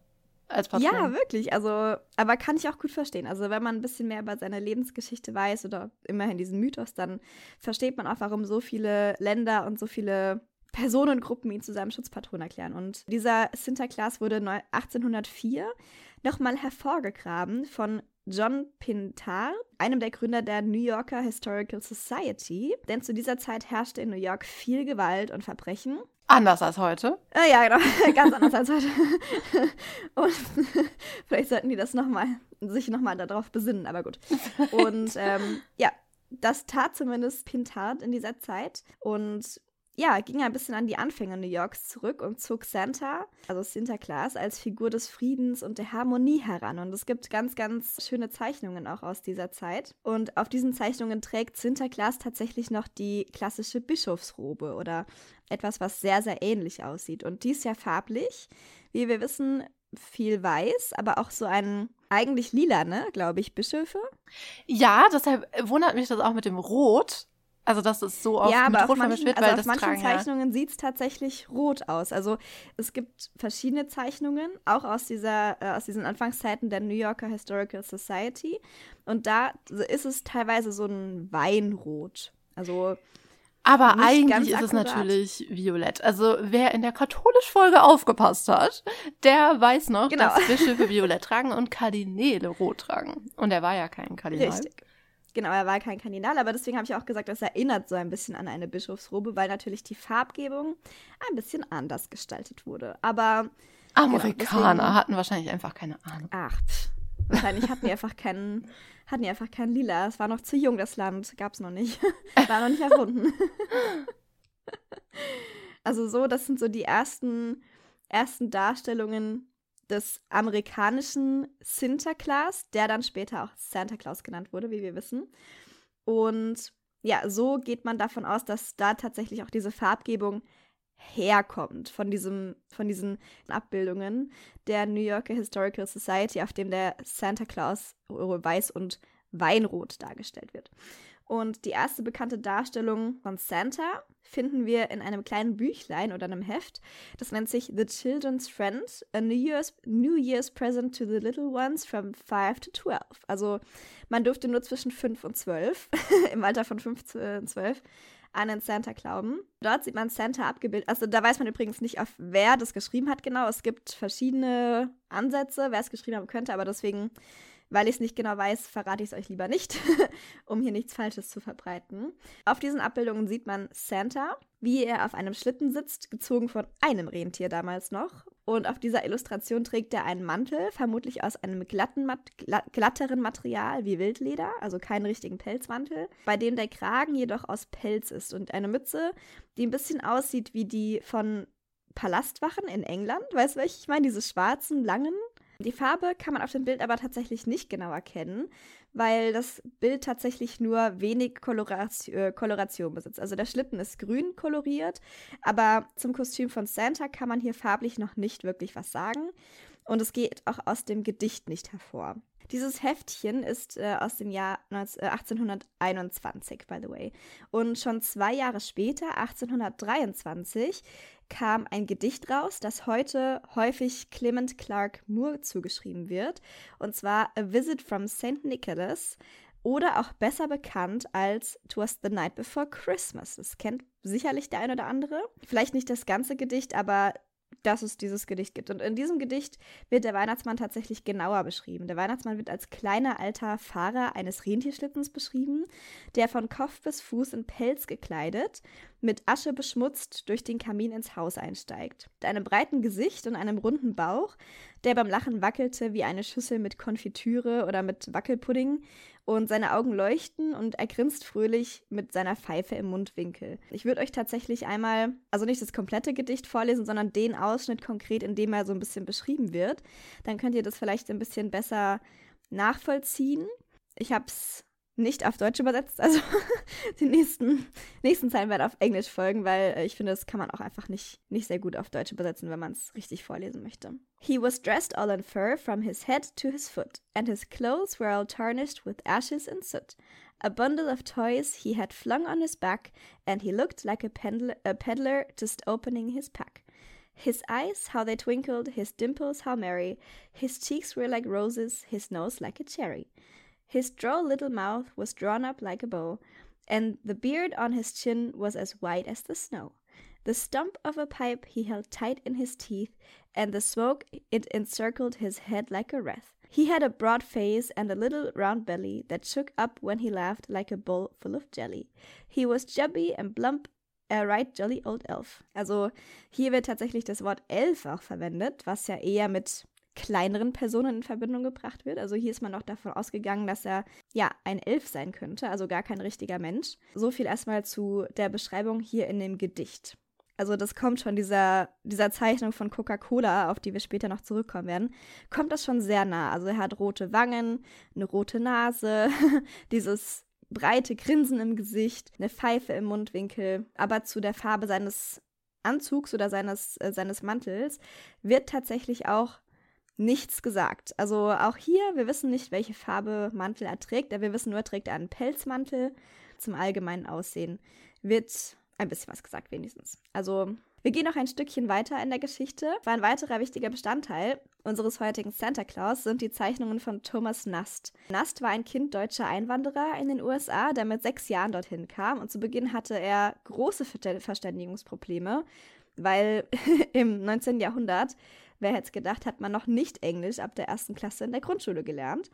Als Patron. Ja, wirklich. Also, aber kann ich auch gut verstehen. Also, wenn man ein bisschen mehr über seine Lebensgeschichte weiß oder immerhin diesen Mythos, dann versteht man auch, warum so viele Länder und so viele Personengruppen ihn zu seinem Schutzpatron erklären. Und dieser Sinterklaas wurde neu- 1804 nochmal hervorgegraben von John Pintard, einem der Gründer der New Yorker Historical Society. Denn zu dieser Zeit herrschte in New York viel Gewalt und Verbrechen. Anders als heute. Äh, ja, genau. Ganz anders als heute. Und vielleicht sollten die das nochmal, sich nochmal darauf besinnen, aber gut. Und ähm, ja, das tat zumindest Pintard in dieser Zeit. Und ja, ging ein bisschen an die Anfänge New Yorks zurück und zog Santa, also Sinterklaas, als Figur des Friedens und der Harmonie heran. Und es gibt ganz, ganz schöne Zeichnungen auch aus dieser Zeit. Und auf diesen Zeichnungen trägt Sinterklaas tatsächlich noch die klassische Bischofsrobe oder etwas, was sehr, sehr ähnlich aussieht. Und dies ja farblich, wie wir wissen, viel weiß, aber auch so ein eigentlich lila, ne, glaube ich, Bischöfe. Ja, deshalb wundert mich das auch mit dem Rot. Also, dass es so oft ja, mit aber auf Rot manchen, wird, also weil auf das manchen tragen ja. Zeichnungen sieht es tatsächlich rot aus. Also es gibt verschiedene Zeichnungen, auch aus, dieser, äh, aus diesen Anfangszeiten der New Yorker Historical Society. Und da ist es teilweise so ein Weinrot. Also Aber eigentlich ist es natürlich violett. Also, wer in der katholisch-Folge aufgepasst hat, der weiß noch, Genau. dass Bischöfe violett tragen und Kardinäle rot tragen. Und er war ja kein Kardinal. Richtig. Genau, er war kein Kardinal, aber deswegen habe ich auch gesagt, das erinnert so ein bisschen an eine Bischofsrobe, weil natürlich die Farbgebung ein bisschen anders gestaltet wurde. Aber Amerikaner deswegen- hatten wahrscheinlich einfach keine Ahnung. ach, pff, wahrscheinlich hatten die einfach keinen, hatten die einfach keinen Lila. Es war noch zu jung, das Land. Gab es noch nicht. War noch nicht erfunden. Also so, das sind so die ersten, ersten Darstellungen des amerikanischen Sinterklaas, der dann später auch Santa Claus genannt wurde, wie wir wissen. Und ja, so geht man davon aus, dass da tatsächlich auch diese Farbgebung herkommt von diesem von diesen Abbildungen der New Yorker Historical Society, auf dem der Santa Claus weiß und weinrot dargestellt wird. Und die erste bekannte Darstellung von Santa finden wir in einem kleinen Büchlein oder einem Heft. Das nennt sich The Children's Friend, a New Year's, New Year's Present to the Little Ones from 5 to 12. Also man durfte nur zwischen 5 und 12, im Alter von 5 und 12, an den Santa glauben. Dort sieht man Santa abgebildet. Also da weiß man übrigens nicht, auf wer das geschrieben hat genau. Es gibt verschiedene Ansätze, wer es geschrieben haben könnte, aber deswegen weil ich es nicht genau weiß, verrate ich es euch lieber nicht, um hier nichts Falsches zu verbreiten. Auf diesen Abbildungen sieht man Santa, wie er auf einem Schlitten sitzt, gezogen von einem Rentier damals noch. Und auf dieser Illustration trägt er einen Mantel, vermutlich aus einem glatten, glatteren Material wie Wildleder, also keinen richtigen Pelzmantel, bei dem der Kragen jedoch aus Pelz ist und eine Mütze, die ein bisschen aussieht wie die von Palastwachen in England. Weißt du, welche ich meine? Diese schwarzen, langen die Farbe kann man auf dem Bild aber tatsächlich nicht genau erkennen, weil das Bild tatsächlich nur wenig Koloration, äh, Koloration besitzt. Also der Schlitten ist grün koloriert, aber zum Kostüm von Santa kann man hier farblich noch nicht wirklich was sagen. Und es geht auch aus dem Gedicht nicht hervor. Dieses Heftchen ist äh, aus dem Jahr 19, äh, 1821, by the way. Und schon zwei Jahre später, 1823, kam ein Gedicht raus, das heute häufig Clement Clark Moore zugeschrieben wird. Und zwar A Visit from St. Nicholas oder auch besser bekannt als Twas the Night Before Christmas. Das kennt sicherlich der ein oder andere. Vielleicht nicht das ganze Gedicht, aber dass es dieses Gedicht gibt. Und in diesem Gedicht wird der Weihnachtsmann tatsächlich genauer beschrieben. Der Weihnachtsmann wird als kleiner alter Fahrer eines Rentierschlittens beschrieben, der von Kopf bis Fuß in Pelz gekleidet, mit Asche beschmutzt durch den Kamin ins Haus einsteigt. Mit einem breiten Gesicht und einem runden Bauch, der beim Lachen wackelte wie eine Schüssel mit Konfitüre oder mit Wackelpudding und seine Augen leuchten und er grinst fröhlich mit seiner Pfeife im Mundwinkel. Ich würde euch tatsächlich einmal, also nicht das komplette Gedicht vorlesen, sondern den Ausschnitt konkret, in dem er so ein bisschen beschrieben wird. Dann könnt ihr das vielleicht ein bisschen besser nachvollziehen. Ich habe es nicht auf Deutsch übersetzt. Also die nächsten, nächsten Zeilen werden auf Englisch folgen, weil äh, ich finde, das kann man auch einfach nicht, nicht sehr gut auf Deutsch übersetzen, wenn man es richtig vorlesen möchte. He was dressed all in fur from his head to his foot, and his clothes were all tarnished with ashes and soot. A bundle of toys he had flung on his back, and he looked like a, peddler, a peddler just opening his pack. His eyes, how they twinkled, his dimples, how merry, his cheeks were like roses, his nose like a cherry. His droll little mouth was drawn up like a bow, and the beard on his chin was as white as the snow. The stump of a pipe he held tight in his teeth, and the smoke it encircled his head like a wreath. He had a broad face and a little round belly that shook up when he laughed like a bowl full of jelly. He was chubby and plump, a right jolly old elf. Also hier wird tatsächlich das Wort elf auch verwendet, was ja eher mit kleineren Personen in Verbindung gebracht wird. Also hier ist man auch davon ausgegangen, dass er ja ein Elf sein könnte, also gar kein richtiger Mensch. So viel erstmal zu der Beschreibung hier in dem Gedicht. Also das kommt schon dieser, dieser Zeichnung von Coca-Cola, auf die wir später noch zurückkommen werden, kommt das schon sehr nah. Also er hat rote Wangen, eine rote Nase, dieses breite Grinsen im Gesicht, eine Pfeife im Mundwinkel, aber zu der Farbe seines Anzugs oder seines, äh, seines Mantels wird tatsächlich auch nichts gesagt. Also auch hier, wir wissen nicht, welche Farbe Mantel er trägt. Wir wissen nur, er trägt einen Pelzmantel. Zum allgemeinen Aussehen wird ein bisschen was gesagt wenigstens. Also wir gehen noch ein Stückchen weiter in der Geschichte. War ein weiterer wichtiger Bestandteil unseres heutigen Santa Claus sind die Zeichnungen von Thomas Nast. Nast war ein Kind deutscher Einwanderer in den USA, der mit sechs Jahren dorthin kam und zu Beginn hatte er große Verständigungsprobleme, weil im 19. Jahrhundert wer hätte es gedacht, hat man noch nicht Englisch ab der ersten Klasse in der Grundschule gelernt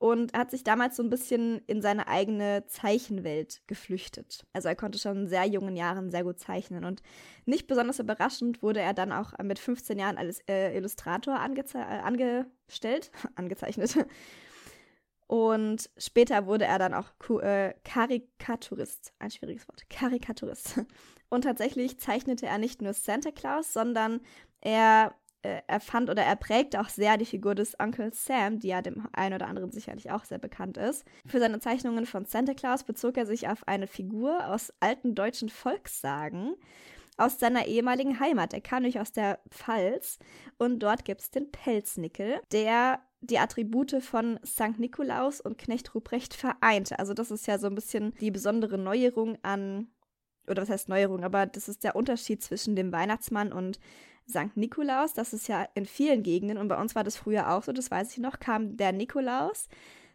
und hat sich damals so ein bisschen in seine eigene Zeichenwelt geflüchtet. Also er konnte schon in sehr jungen Jahren sehr gut zeichnen und nicht besonders überraschend wurde er dann auch mit 15 Jahren als äh, Illustrator äh, angestellt, angezeichnet. Und später wurde er dann auch äh, Karikaturist, ein schwieriges Wort, Karikaturist. Und tatsächlich zeichnete er nicht nur Santa Claus, sondern er äh, er fand oder er prägt auch sehr die Figur des Uncle Sam, die ja dem einen oder anderen sicherlich auch sehr bekannt ist. Für seine Zeichnungen von Santa Claus bezog er sich auf eine Figur aus alten deutschen Volkssagen aus seiner ehemaligen Heimat. Er kam nämlich aus der Pfalz und dort gibt es den Pelznickel, der die Attribute von St. Nikolaus und Knecht Ruprecht vereinte. Also das ist ja so ein bisschen die besondere Neuerung an, oder was heißt Neuerung, aber das ist der Unterschied zwischen dem Weihnachtsmann und St. Nikolaus. Das ist ja in vielen Gegenden und bei uns war das früher auch so, das weiß ich noch, kam der Nikolaus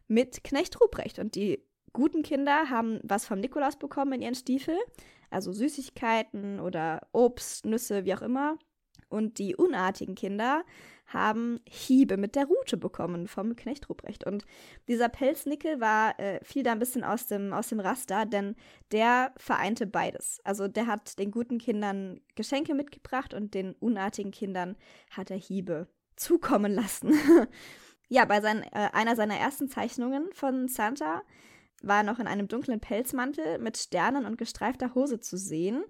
mit Knecht Ruprecht und die guten Kinder haben was vom Nikolaus bekommen in ihren Stiefel also Süßigkeiten oder Obst, Nüsse, wie auch immer. Und die unartigen Kinder haben Hiebe mit der Rute bekommen vom Knecht Ruprecht. Und dieser Pelznickel war, äh, fiel da ein bisschen aus dem, aus dem Raster, denn der vereinte beides. Also der hat den guten Kindern Geschenke mitgebracht und den unartigen Kindern hat er Hiebe zukommen lassen. ja, bei seinen, äh, einer seiner ersten Zeichnungen von Santa war noch in einem dunklen Pelzmantel mit Sternen und gestreifter Hose zu sehen,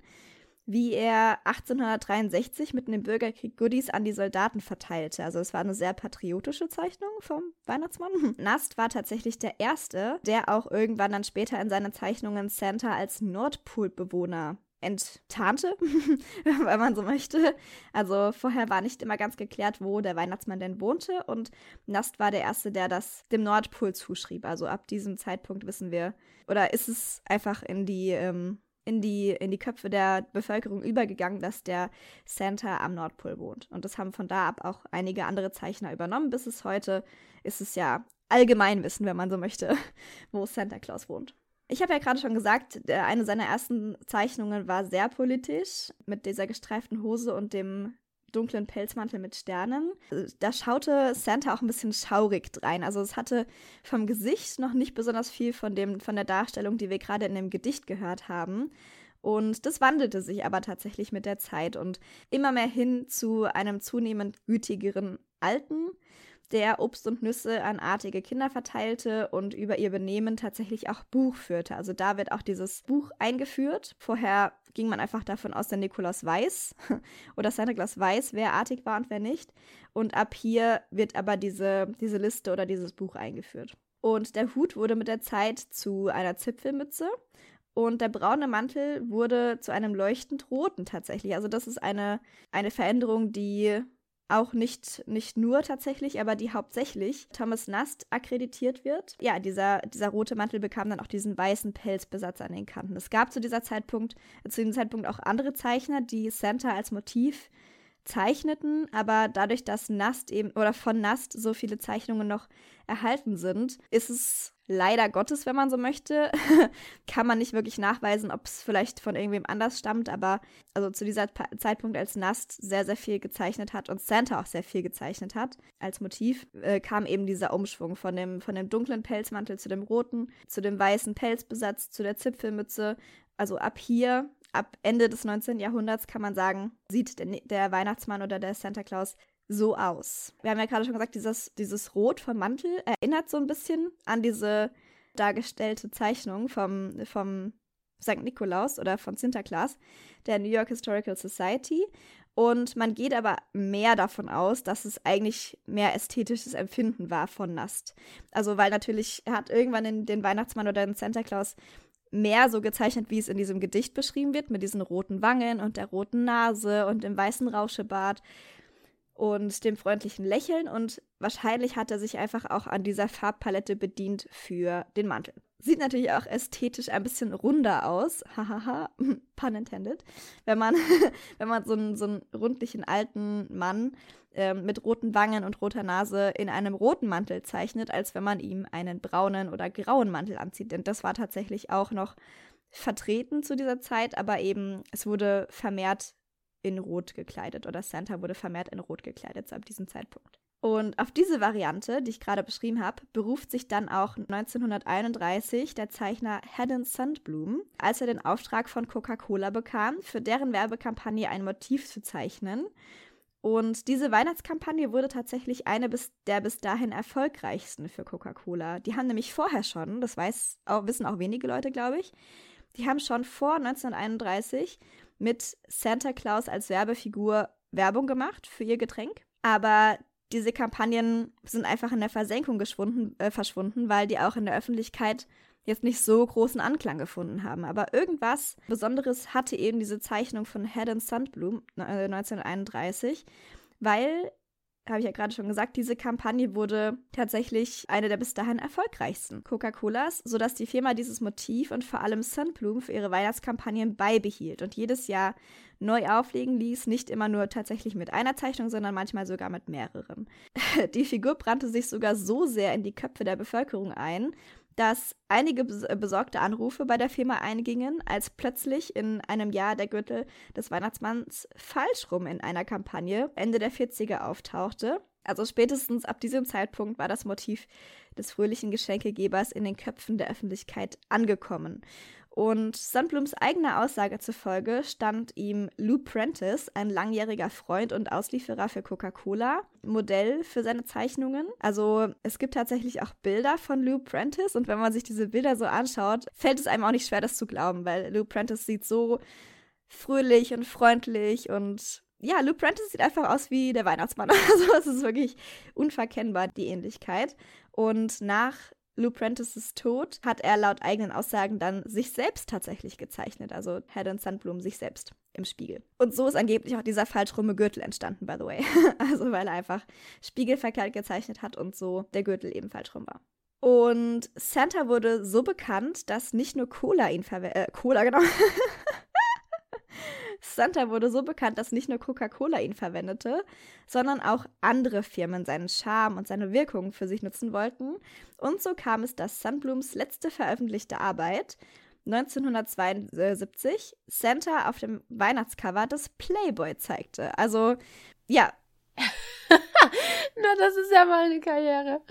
wie er 1863 mitten im Bürgerkrieg Goodies an die Soldaten verteilte. Also es war eine sehr patriotische Zeichnung vom Weihnachtsmann. Nast war tatsächlich der erste, der auch irgendwann dann später in seinen Zeichnungen Santa als Nordpolbewohner enttarnte, wenn man so möchte. Also vorher war nicht immer ganz geklärt, wo der Weihnachtsmann denn wohnte und Nast war der Erste, der das dem Nordpol zuschrieb. Also ab diesem Zeitpunkt wissen wir, oder ist es einfach in die, ähm, in die, in die Köpfe der Bevölkerung übergegangen, dass der Santa am Nordpol wohnt. Und das haben von da ab auch einige andere Zeichner übernommen. Bis es heute ist es ja Allgemeinwissen, wenn man so möchte, wo Santa Claus wohnt. Ich habe ja gerade schon gesagt, eine seiner ersten Zeichnungen war sehr politisch, mit dieser gestreiften Hose und dem dunklen Pelzmantel mit Sternen. Da schaute Santa auch ein bisschen schaurig drein. Also es hatte vom Gesicht noch nicht besonders viel von, dem, von der Darstellung, die wir gerade in dem Gedicht gehört haben. Und das wandelte sich aber tatsächlich mit der Zeit und immer mehr hin zu einem zunehmend gütigeren Alten der Obst und Nüsse an artige Kinder verteilte und über ihr Benehmen tatsächlich auch Buch führte. Also da wird auch dieses Buch eingeführt. Vorher ging man einfach davon aus, der Nikolaus weiß oder Santa Claus weiß, wer artig war und wer nicht. Und ab hier wird aber diese, diese Liste oder dieses Buch eingeführt. Und der Hut wurde mit der Zeit zu einer Zipfelmütze und der braune Mantel wurde zu einem leuchtend roten tatsächlich. Also das ist eine, eine Veränderung, die auch nicht, nicht nur tatsächlich, aber die hauptsächlich Thomas Nast akkreditiert wird. Ja, dieser, dieser rote Mantel bekam dann auch diesen weißen Pelzbesatz an den Kanten. Es gab zu dieser Zeitpunkt, zu diesem Zeitpunkt auch andere Zeichner, die Santa als Motiv zeichneten, aber dadurch, dass Nast eben oder von Nast so viele Zeichnungen noch erhalten sind, ist es leider Gottes, wenn man so möchte, kann man nicht wirklich nachweisen, ob es vielleicht von irgendwem anders stammt, aber also zu dieser pa Zeitpunkt, als Nast sehr, sehr viel gezeichnet hat und Santa auch sehr viel gezeichnet hat als Motiv, äh, kam eben dieser Umschwung von dem, von dem dunklen Pelzmantel zu dem roten, zu dem weißen Pelzbesatz, zu der Zipfelmütze. Also ab hier ab Ende des 19. Jahrhunderts kann man sagen, sieht der, der Weihnachtsmann oder der Santa Claus so aus. Wir haben ja gerade schon gesagt, dieses, dieses Rot vom Mantel erinnert so ein bisschen an diese dargestellte Zeichnung vom, vom St. Nikolaus oder von Sinterklaas, der New York Historical Society. Und man geht aber mehr davon aus, dass es eigentlich mehr ästhetisches Empfinden war von Nast. Also, weil natürlich, hat irgendwann den, den Weihnachtsmann oder den Santa Claus mehr so gezeichnet, wie es in diesem Gedicht beschrieben wird, mit diesen roten Wangen und der roten Nase und dem weißen Rauschebart und dem freundlichen Lächeln und wahrscheinlich hat er sich einfach auch an dieser Farbpalette bedient für den Mantel. Sieht natürlich auch ästhetisch ein bisschen runder aus, hahaha, pun intended, wenn man, wenn man so einen, so einen rundlichen alten Mann äh, mit roten Wangen und roter Nase in einem roten Mantel zeichnet, als wenn man ihm einen braunen oder grauen Mantel anzieht. Denn das war tatsächlich auch noch vertreten zu dieser Zeit, aber eben es wurde vermehrt in Rot gekleidet oder Santa wurde vermehrt in Rot gekleidet ab diesem Zeitpunkt. Und auf diese Variante, die ich gerade beschrieben habe, beruft sich dann auch 1931 der Zeichner Haddon Sandblum, als er den Auftrag von Coca-Cola bekam, für deren Werbekampagne ein Motiv zu zeichnen. Und diese Weihnachtskampagne wurde tatsächlich eine bis, der bis dahin erfolgreichsten für Coca-Cola. Die haben nämlich vorher schon, das weiß, auch, wissen auch wenige Leute, glaube ich, die haben schon vor 1931 mit Santa Claus als Werbefigur Werbung gemacht für ihr Getränk. Aber diese Kampagnen sind einfach in der Versenkung äh, verschwunden, weil die auch in der Öffentlichkeit jetzt nicht so großen Anklang gefunden haben. Aber irgendwas Besonderes hatte eben diese Zeichnung von Head and äh, 1931, weil habe ich ja gerade schon gesagt, diese Kampagne wurde tatsächlich eine der bis dahin erfolgreichsten Coca-Colas, sodass die Firma dieses Motiv und vor allem Sunbloom für ihre Weihnachtskampagnen beibehielt und jedes Jahr neu auflegen ließ, nicht immer nur tatsächlich mit einer Zeichnung, sondern manchmal sogar mit mehreren. Die Figur brannte sich sogar so sehr in die Köpfe der Bevölkerung ein, dass einige äh, besorgte Anrufe bei der Firma eingingen, als plötzlich in einem Jahr der Gürtel des Weihnachtsmanns falsch rum in einer Kampagne Ende der 40er auftauchte. Also spätestens ab diesem Zeitpunkt war das Motiv des fröhlichen Geschenkegebers in den Köpfen der Öffentlichkeit angekommen. Und Sandblums eigener Aussage zufolge stand ihm Lou Prentice, ein langjähriger Freund und Auslieferer für Coca-Cola, Modell für seine Zeichnungen. Also es gibt tatsächlich auch Bilder von Lou Prentice und wenn man sich diese Bilder so anschaut, fällt es einem auch nicht schwer, das zu glauben, weil Lou Prentice sieht so fröhlich und freundlich und ja, Lou Prentice sieht einfach aus wie der Weihnachtsmann. Also es ist wirklich unverkennbar, die Ähnlichkeit. Und nach Lou Prentices Tod hat er laut eigenen Aussagen dann sich selbst tatsächlich gezeichnet, also Haddon Sandblum sich selbst im Spiegel. Und so ist angeblich auch dieser falschrumme Gürtel entstanden, by the way. also weil er einfach spiegelverkehrt gezeichnet hat und so der Gürtel eben falsch rum war. Und Santa wurde so bekannt, dass nicht nur Cola ihn verwendet, äh, Cola, genau. Santa wurde so bekannt, dass nicht nur Coca-Cola ihn verwendete, sondern auch andere Firmen seinen Charme und seine Wirkung für sich nutzen wollten. Und so kam es, dass Sandblums letzte veröffentlichte Arbeit 1972 Santa auf dem Weihnachtscover des Playboy zeigte. Also, ja. Na, das ist ja mal eine Karriere.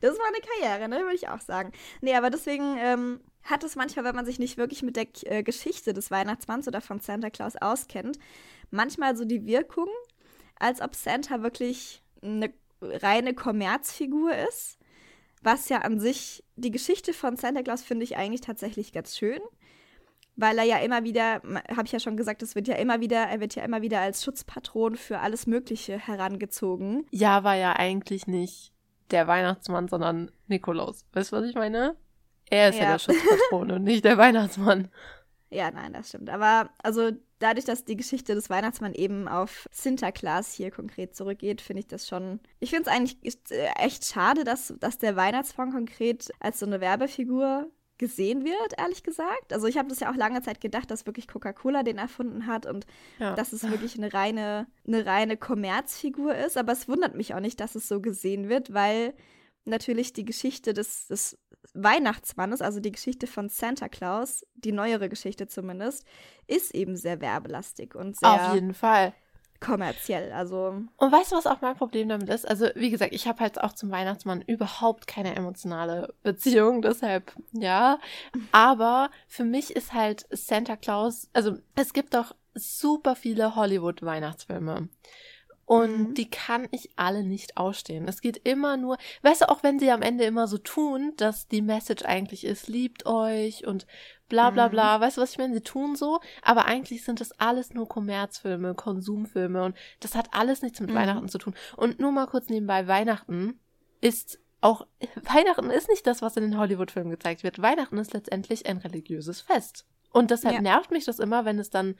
Das war eine Karriere, ne, würde ich auch sagen. Nee, aber deswegen ähm, hat es manchmal, wenn man sich nicht wirklich mit der äh, Geschichte des Weihnachtsmanns oder von Santa Claus auskennt, manchmal so die Wirkung, als ob Santa wirklich eine reine Kommerzfigur ist. Was ja an sich, die Geschichte von Santa Claus finde ich eigentlich tatsächlich ganz schön, weil er ja immer wieder, habe ich ja schon gesagt, es wird ja immer wieder, er wird ja immer wieder als Schutzpatron für alles Mögliche herangezogen. Ja, war ja eigentlich nicht der Weihnachtsmann, sondern Nikolaus. Weißt du, was ich meine? Er ist ja, ja der Schutzpatron und nicht der Weihnachtsmann. Ja, nein, das stimmt. Aber also dadurch, dass die Geschichte des Weihnachtsmanns eben auf Sinterklaas hier konkret zurückgeht, finde ich das schon. Ich finde es eigentlich äh, echt schade, dass, dass der Weihnachtsmann konkret als so eine Werbefigur gesehen wird, ehrlich gesagt. Also ich habe das ja auch lange Zeit gedacht, dass wirklich Coca-Cola den erfunden hat und ja. dass es wirklich eine reine, eine reine Kommerzfigur ist. Aber es wundert mich auch nicht, dass es so gesehen wird, weil natürlich die Geschichte des, des Weihnachtsmannes, also die Geschichte von Santa Claus, die neuere Geschichte zumindest, ist eben sehr werbelastig und sehr. Auf jeden Fall. Kommerziell, also. Und weißt du, was auch mein Problem damit ist? Also, wie gesagt, ich habe halt auch zum Weihnachtsmann überhaupt keine emotionale Beziehung, deshalb ja. Aber für mich ist halt Santa Claus, also es gibt doch super viele Hollywood-Weihnachtsfilme. Und mhm. die kann ich alle nicht ausstehen. Es geht immer nur, weißt du, auch wenn sie am Ende immer so tun, dass die Message eigentlich ist, liebt euch und bla bla bla, mhm. weißt du, was ich meine? Sie tun so, aber eigentlich sind das alles nur Kommerzfilme, Konsumfilme und das hat alles nichts mit mhm. Weihnachten zu tun. Und nur mal kurz nebenbei, Weihnachten ist auch, Weihnachten ist nicht das, was in den Hollywood-Filmen gezeigt wird. Weihnachten ist letztendlich ein religiöses Fest. Und deshalb ja. nervt mich das immer, wenn es dann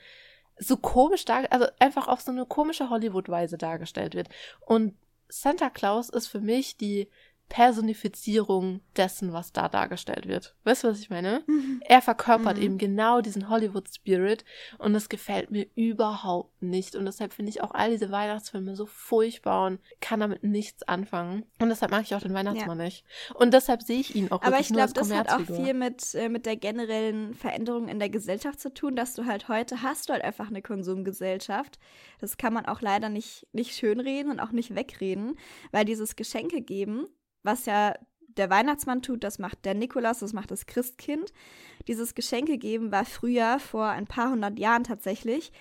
so komisch dar, also einfach auf so eine komische Hollywood-Weise dargestellt wird. Und Santa Claus ist für mich die Personifizierung dessen, was da dargestellt wird. Weißt du, was ich meine? Mhm. Er verkörpert mhm. eben genau diesen Hollywood-Spirit und das gefällt mir überhaupt nicht. Und deshalb finde ich auch all diese Weihnachtsfilme so furchtbar und kann damit nichts anfangen. Und deshalb mag ich auch den Weihnachtsmann ja. nicht. Und deshalb sehe ich ihn auch Aber ich glaube, das hat auch viel mit, äh, mit der generellen Veränderung in der Gesellschaft zu tun, dass du halt heute hast du halt einfach eine Konsumgesellschaft. Das kann man auch leider nicht, nicht schönreden und auch nicht wegreden, weil dieses Geschenke geben was ja der Weihnachtsmann tut, das macht der Nikolaus, das macht das Christkind. Dieses Geschenke geben war früher, vor ein paar hundert Jahren tatsächlich,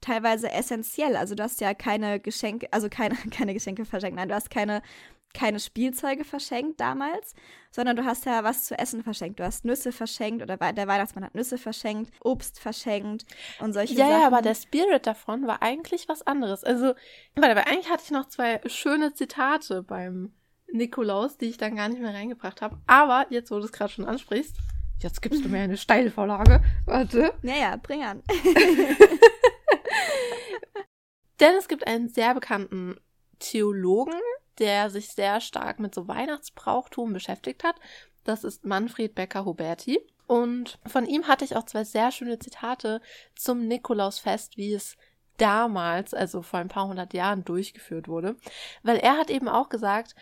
teilweise essentiell. Also du hast ja keine Geschenke, also keine, keine Geschenke verschenkt, nein, du hast keine keine Spielzeuge verschenkt damals, sondern du hast ja was zu essen verschenkt. Du hast Nüsse verschenkt oder der Weihnachtsmann hat Nüsse verschenkt, Obst verschenkt und solche ja, Sachen. Ja, aber der Spirit davon war eigentlich was anderes. Also, weil eigentlich hatte ich noch zwei schöne Zitate beim Nikolaus, die ich dann gar nicht mehr reingebracht habe. Aber jetzt, wo du es gerade schon ansprichst, jetzt gibst du mir eine Steilvorlage. Warte. Ja, ja, bring an. Denn es gibt einen sehr bekannten Theologen, der sich sehr stark mit so Weihnachtsbrauchtum beschäftigt hat. Das ist Manfred Becker-Huberti. Und von ihm hatte ich auch zwei sehr schöne Zitate zum Nikolausfest, wie es damals, also vor ein paar hundert Jahren, durchgeführt wurde. Weil er hat eben auch gesagt,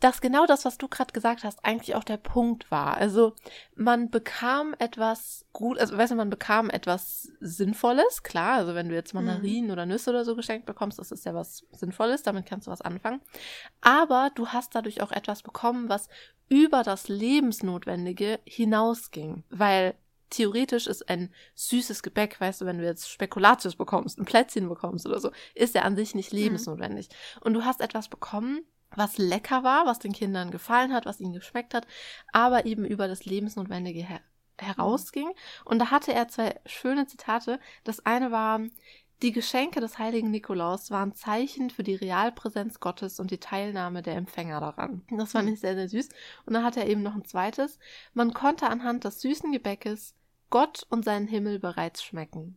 dass genau das, was du gerade gesagt hast, eigentlich auch der Punkt war. Also man bekam etwas gut, also weißt du, man bekam etwas Sinnvolles, klar. Also wenn du jetzt Mandarinen mhm. oder Nüsse oder so geschenkt bekommst, das ist ja was Sinnvolles, damit kannst du was anfangen. Aber du hast dadurch auch etwas bekommen, was über das Lebensnotwendige hinausging, weil theoretisch ist ein süßes Gebäck, weißt du, wenn du jetzt Spekulatius bekommst, ein Plätzchen bekommst oder so, ist ja an sich nicht mhm. lebensnotwendig. Mhm. Und du hast etwas bekommen, was lecker war, was den Kindern gefallen hat, was ihnen geschmeckt hat, aber eben über das Lebensnotwendige her herausging. Und da hatte er zwei schöne Zitate. Das eine war, die Geschenke des heiligen Nikolaus waren Zeichen für die Realpräsenz Gottes und die Teilnahme der Empfänger daran. Das fand ich sehr, sehr süß. Und dann hat er eben noch ein zweites. Man konnte anhand des süßen Gebäckes Gott und seinen Himmel bereits schmecken.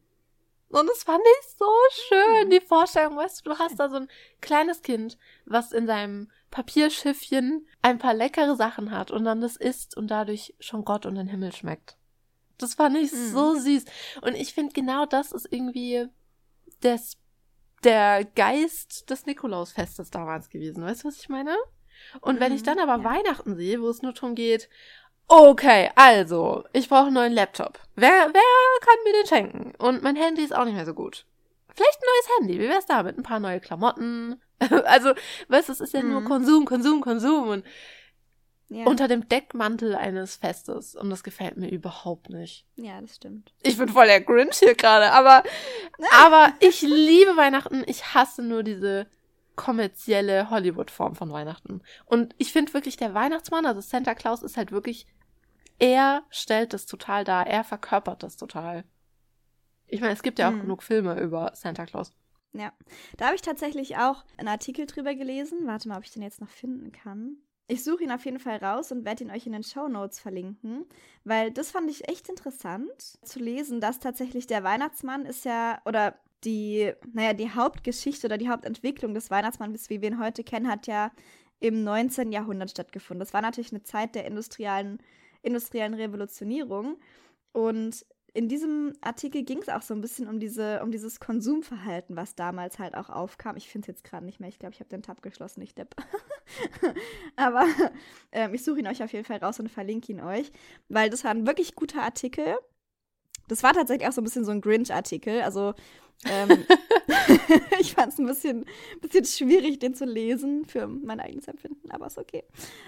Und das fand ich so schön, die Vorstellung, weißt du, du hast da so ein kleines Kind, was in seinem Papierschiffchen ein paar leckere Sachen hat und dann das isst und dadurch schon Gott und den Himmel schmeckt. Das fand ich mhm. so süß. Und ich finde, genau das ist irgendwie des, der Geist des Nikolausfestes damals gewesen. Weißt du, was ich meine? Und mhm, wenn ich mhm, dann aber ja. Weihnachten sehe, wo es nur darum geht, Okay, also, ich brauche einen neuen Laptop. Wer, wer kann mir den schenken? Und mein Handy ist auch nicht mehr so gut. Vielleicht ein neues Handy. Wie wär's damit? Ein paar neue Klamotten. also, weißt du, es ist ja mhm. nur Konsum, Konsum, Konsum und ja. unter dem Deckmantel eines Festes. Und das gefällt mir überhaupt nicht. Ja, das stimmt. Ich bin voll der Grinch hier gerade, aber, aber ich liebe Weihnachten. Ich hasse nur diese kommerzielle Hollywood-Form von Weihnachten. Und ich finde wirklich, der Weihnachtsmann, also Santa Claus, ist halt wirklich, er stellt das total dar, er verkörpert das total. Ich meine, es gibt ja auch hm. genug Filme über Santa Claus. Ja, da habe ich tatsächlich auch einen Artikel drüber gelesen. Warte mal, ob ich den jetzt noch finden kann. Ich suche ihn auf jeden Fall raus und werde ihn euch in den Show Notes verlinken, weil das fand ich echt interessant zu lesen, dass tatsächlich der Weihnachtsmann ist ja, oder die, naja, die Hauptgeschichte oder die Hauptentwicklung des Weihnachtsmanns, wie wir ihn heute kennen, hat ja im 19. Jahrhundert stattgefunden. Das war natürlich eine Zeit der industriellen, industriellen Revolutionierung. Und in diesem Artikel ging es auch so ein bisschen um, diese, um dieses Konsumverhalten, was damals halt auch aufkam. Ich finde es jetzt gerade nicht mehr. Ich glaube, ich habe den Tab geschlossen, nicht Depp. Aber ähm, ich suche ihn euch auf jeden Fall raus und verlinke ihn euch, weil das war ein wirklich guter Artikel. Das war tatsächlich auch so ein bisschen so ein Grinch-Artikel. Also ähm, ich fand es ein bisschen, bisschen schwierig, den zu lesen für mein eigenes Empfinden, aber ist okay.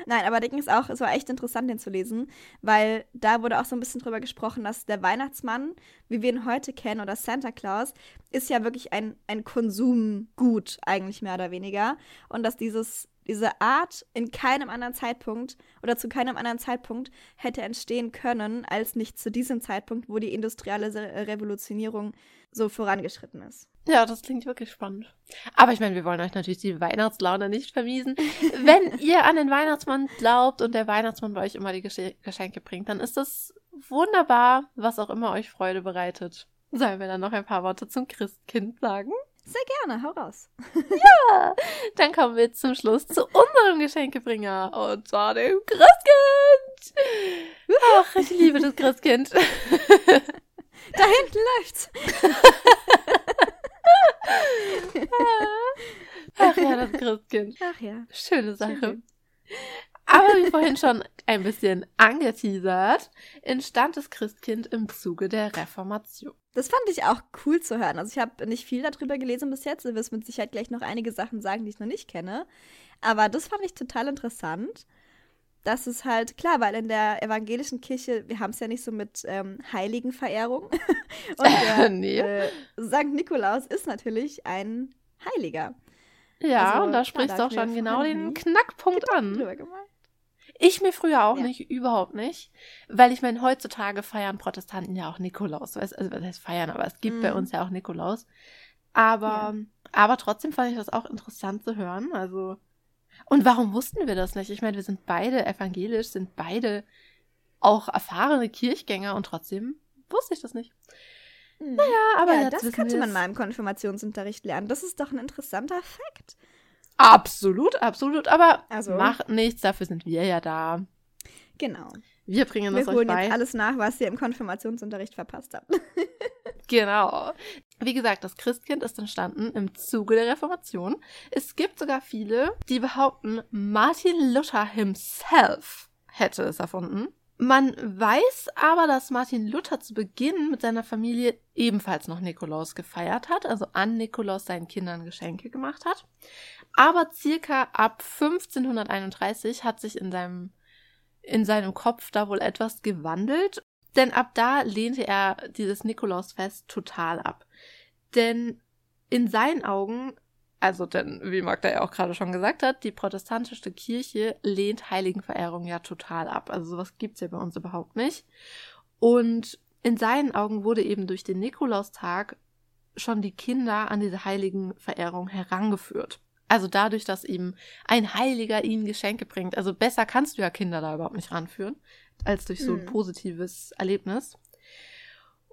Nein, aber Ding ist auch, es war echt interessant, den zu lesen, weil da wurde auch so ein bisschen drüber gesprochen, dass der Weihnachtsmann, wie wir ihn heute kennen, oder Santa Claus, ist ja wirklich ein, ein Konsumgut, eigentlich mehr oder weniger. Und dass dieses diese Art in keinem anderen Zeitpunkt oder zu keinem anderen Zeitpunkt hätte entstehen können, als nicht zu diesem Zeitpunkt, wo die industrielle Revolutionierung so vorangeschritten ist. Ja, das klingt wirklich spannend. Aber ich meine, wir wollen euch natürlich die Weihnachtslaune nicht vermiesen. Wenn ihr an den Weihnachtsmann glaubt und der Weihnachtsmann bei euch immer die Geschenke bringt, dann ist das wunderbar, was auch immer euch Freude bereitet. Sollen wir dann noch ein paar Worte zum Christkind sagen? Sehr gerne, hau raus. ja, dann kommen wir zum Schluss zu unserem Geschenkebringer und zwar dem Christkind. Ach, ich liebe das Christkind. Da hinten läuft's. Ach ja, das Christkind. Ach ja. Schöne Sache. Schön. Aber wie vorhin schon ein bisschen angeteasert, entstand das Christkind im Zuge der Reformation. Das fand ich auch cool zu hören. Also ich habe nicht viel darüber gelesen bis jetzt. Du wirst mit Sicherheit gleich noch einige Sachen sagen, die ich noch nicht kenne. Aber das fand ich total interessant das ist halt klar, weil in der evangelischen Kirche, wir haben es ja nicht so mit ähm, Heiligenverehrung. Und der nee. äh, Sankt Nikolaus ist natürlich ein Heiliger. Ja, also, und da sprichst du auch schon genau den Knackpunkt an. Ich mir früher auch ja. nicht, überhaupt nicht. Weil ich meine, heutzutage feiern Protestanten ja auch Nikolaus. Also, was heißt feiern, aber es gibt mhm. bei uns ja auch Nikolaus. Aber, ja. aber trotzdem fand ich das auch interessant zu hören. Also, und warum wussten wir das nicht? Ich meine, wir sind beide evangelisch, sind beide auch erfahrene Kirchgänger und trotzdem wusste ich das nicht. Hm. Naja, aber ja, das könnte man mal im Konfirmationsunterricht lernen. Das ist doch ein interessanter Fakt. Absolut, absolut. Aber also. macht nichts, dafür sind wir ja da. Genau. Wir bringen das wir euch bei. jetzt alles nach, was ihr im Konfirmationsunterricht verpasst habt. genau. Wie gesagt, das Christkind ist entstanden im Zuge der Reformation. Es gibt sogar viele, die behaupten, Martin Luther himself hätte es erfunden. Man weiß aber, dass Martin Luther zu Beginn mit seiner Familie ebenfalls noch Nikolaus gefeiert hat, also an Nikolaus seinen Kindern Geschenke gemacht hat. Aber circa ab 1531 hat sich in seinem, in seinem Kopf da wohl etwas gewandelt, denn ab da lehnte er dieses Nikolausfest total ab. Denn in seinen Augen also, denn, wie Magda ja auch gerade schon gesagt hat, die protestantische Kirche lehnt Heiligenverehrung ja total ab. Also sowas gibt's ja bei uns überhaupt nicht. Und in seinen Augen wurde eben durch den Nikolaustag schon die Kinder an diese Heiligenverehrung herangeführt. Also dadurch, dass eben ein Heiliger ihnen Geschenke bringt. Also besser kannst du ja Kinder da überhaupt nicht ranführen, als durch so ein hm. positives Erlebnis.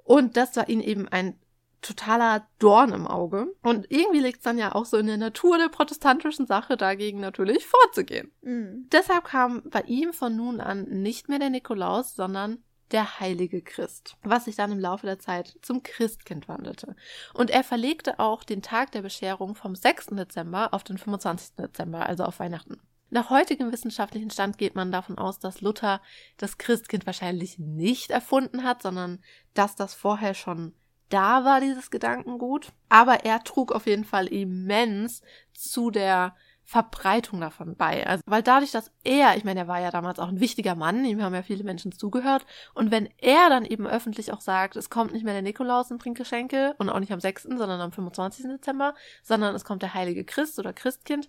Und das war ihnen eben ein totaler Dorn im Auge. Und irgendwie liegt es dann ja auch so in der Natur der protestantischen Sache, dagegen natürlich vorzugehen. Mhm. Deshalb kam bei ihm von nun an nicht mehr der Nikolaus, sondern der heilige Christ, was sich dann im Laufe der Zeit zum Christkind wandelte. Und er verlegte auch den Tag der Bescherung vom 6. Dezember auf den 25. Dezember, also auf Weihnachten. Nach heutigem wissenschaftlichen Stand geht man davon aus, dass Luther das Christkind wahrscheinlich nicht erfunden hat, sondern dass das vorher schon da war, dieses Gedankengut. Aber er trug auf jeden Fall immens zu der Verbreitung davon bei. Also, weil dadurch, dass er, ich meine, er war ja damals auch ein wichtiger Mann, ihm haben ja viele Menschen zugehört. Und wenn er dann eben öffentlich auch sagt, es kommt nicht mehr der Nikolaus und bringt Geschenke und auch nicht am 6., sondern am 25. Dezember, sondern es kommt der heilige Christ oder Christkind,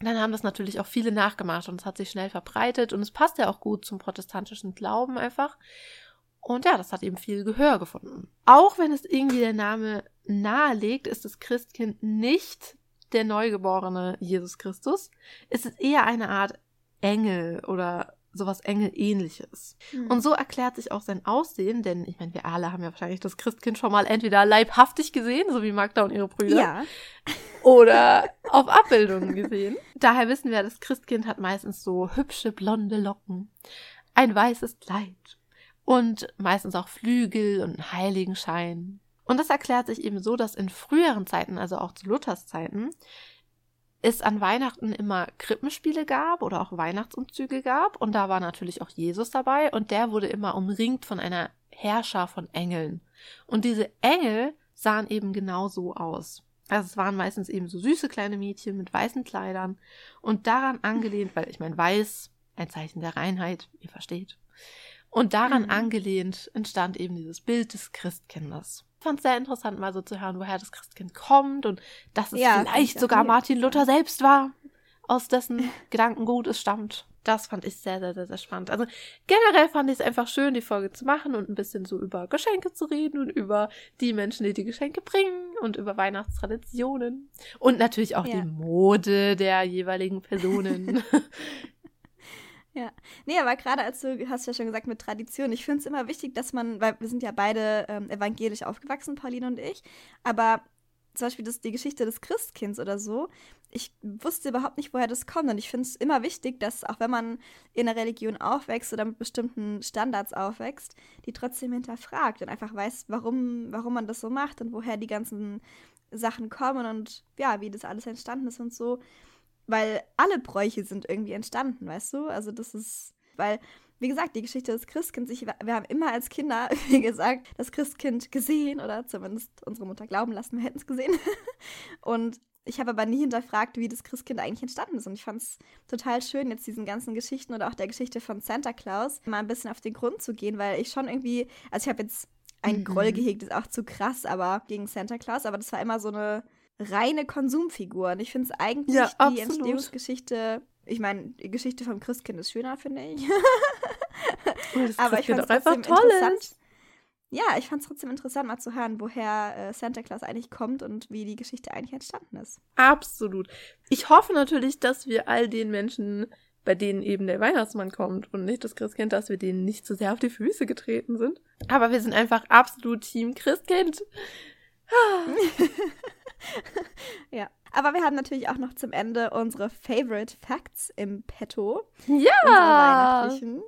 dann haben das natürlich auch viele nachgemacht und es hat sich schnell verbreitet und es passt ja auch gut zum protestantischen Glauben einfach. Und ja, das hat eben viel Gehör gefunden. Auch wenn es irgendwie der Name nahelegt, ist das Christkind nicht der neugeborene Jesus Christus. Es ist eher eine Art Engel oder sowas Engelähnliches. Mhm. Und so erklärt sich auch sein Aussehen, denn ich meine, wir alle haben ja wahrscheinlich das Christkind schon mal entweder leibhaftig gesehen, so wie Magda und ihre Brüder, ja. oder auf Abbildungen gesehen. Daher wissen wir, das Christkind hat meistens so hübsche blonde Locken, ein weißes Kleid und meistens auch Flügel und Heiligenschein. Und das erklärt sich eben so, dass in früheren Zeiten, also auch zu Luthers Zeiten, es an Weihnachten immer Krippenspiele gab oder auch Weihnachtsumzüge gab. Und da war natürlich auch Jesus dabei und der wurde immer umringt von einer Herrscher von Engeln. Und diese Engel sahen eben genau so aus. Also es waren meistens eben so süße kleine Mädchen mit weißen Kleidern und daran angelehnt, weil ich meine, weiß, ein Zeichen der Reinheit, ihr versteht. Und daran mhm. angelehnt entstand eben dieses Bild des Christkindes. Ich fand es sehr interessant, mal so zu hören, woher das Christkind kommt und dass es ja, vielleicht sogar Martin Luther selbst war, aus dessen Gedankengut es stammt. Das fand ich sehr, sehr, sehr, sehr spannend. Also generell fand ich es einfach schön, die Folge zu machen und ein bisschen so über Geschenke zu reden und über die Menschen, die die Geschenke bringen und über Weihnachtstraditionen. Und natürlich auch ja. die Mode der jeweiligen Personen. Ja, nee, aber gerade als du hast ja schon gesagt mit Tradition, ich finde es immer wichtig, dass man, weil wir sind ja beide ähm, evangelisch aufgewachsen, Pauline und ich, aber zum Beispiel das, die Geschichte des Christkinds oder so, ich wusste überhaupt nicht, woher das kommt. Und ich finde es immer wichtig, dass auch wenn man in einer Religion aufwächst oder mit bestimmten Standards aufwächst, die trotzdem hinterfragt und einfach weiß, warum, warum man das so macht und woher die ganzen Sachen kommen und ja, wie das alles entstanden ist und so. Weil alle Bräuche sind irgendwie entstanden, weißt du? Also das ist, weil, wie gesagt, die Geschichte des Christkinds, ich, wir haben immer als Kinder, wie gesagt, das Christkind gesehen oder zumindest unsere Mutter glauben lassen, wir hätten es gesehen. Und ich habe aber nie hinterfragt, wie das Christkind eigentlich entstanden ist. Und ich fand es total schön, jetzt diesen ganzen Geschichten oder auch der Geschichte von Santa Claus mal ein bisschen auf den Grund zu gehen, weil ich schon irgendwie, also ich habe jetzt einen mhm. Groll gehegt, ist auch zu krass, aber gegen Santa Claus, aber das war immer so eine reine Konsumfigur. Und ich finde es eigentlich Ja, die absolut. Entstehungsgeschichte, ich meine, die Geschichte vom Christkind ist schöner, finde ich. Oh, Aber ich fand es auch einfach trotzdem toll interessant. Ja, ich fand es trotzdem interessant, mal zu hören, woher äh, Santa Claus eigentlich kommt und wie die Geschichte eigentlich entstanden ist. Absolut. Ich hoffe natürlich, dass wir all den Menschen, bei denen eben der Weihnachtsmann kommt und nicht das Christkind, dass wir denen nicht zu sehr auf die Füße getreten sind. Aber wir sind einfach absolut Team Christkind. Ja. Aber wir haben natürlich auch noch zum Ende unsere Favorite Facts im Petto. Ja! Unsere.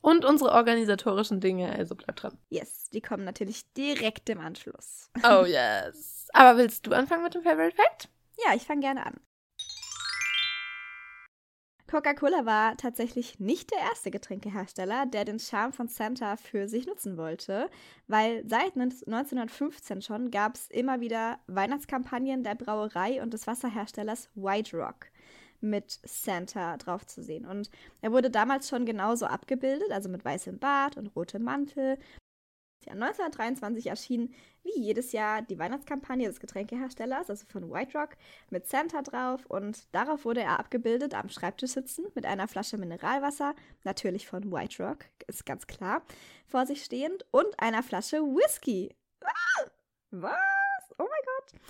Und unsere organisatorischen Dinge, also bleib dran. Yes, die kommen natürlich direkt im Anschluss. Oh yes. Aber willst du anfangen mit dem Favorite Fact? Ja, ich fange gerne an. Coca-Cola war tatsächlich nicht der erste Getränkehersteller, der den Charme von Santa für sich nutzen wollte, weil seit 1915 schon gab es immer wieder Weihnachtskampagnen der Brauerei und des Wasserherstellers White Rock mit Santa drauf zu sehen. Und er wurde damals schon genauso abgebildet, also mit weißem Bart und rotem Mantel. Ja, 1923 erschien wie jedes Jahr die Weihnachtskampagne des Getränkeherstellers, also von White Rock, mit Santa drauf und darauf wurde er abgebildet am Schreibtisch sitzen mit einer Flasche Mineralwasser, natürlich von White Rock, ist ganz klar, vor sich stehend und einer Flasche Whisky. Ah, was? Oh mein Gott.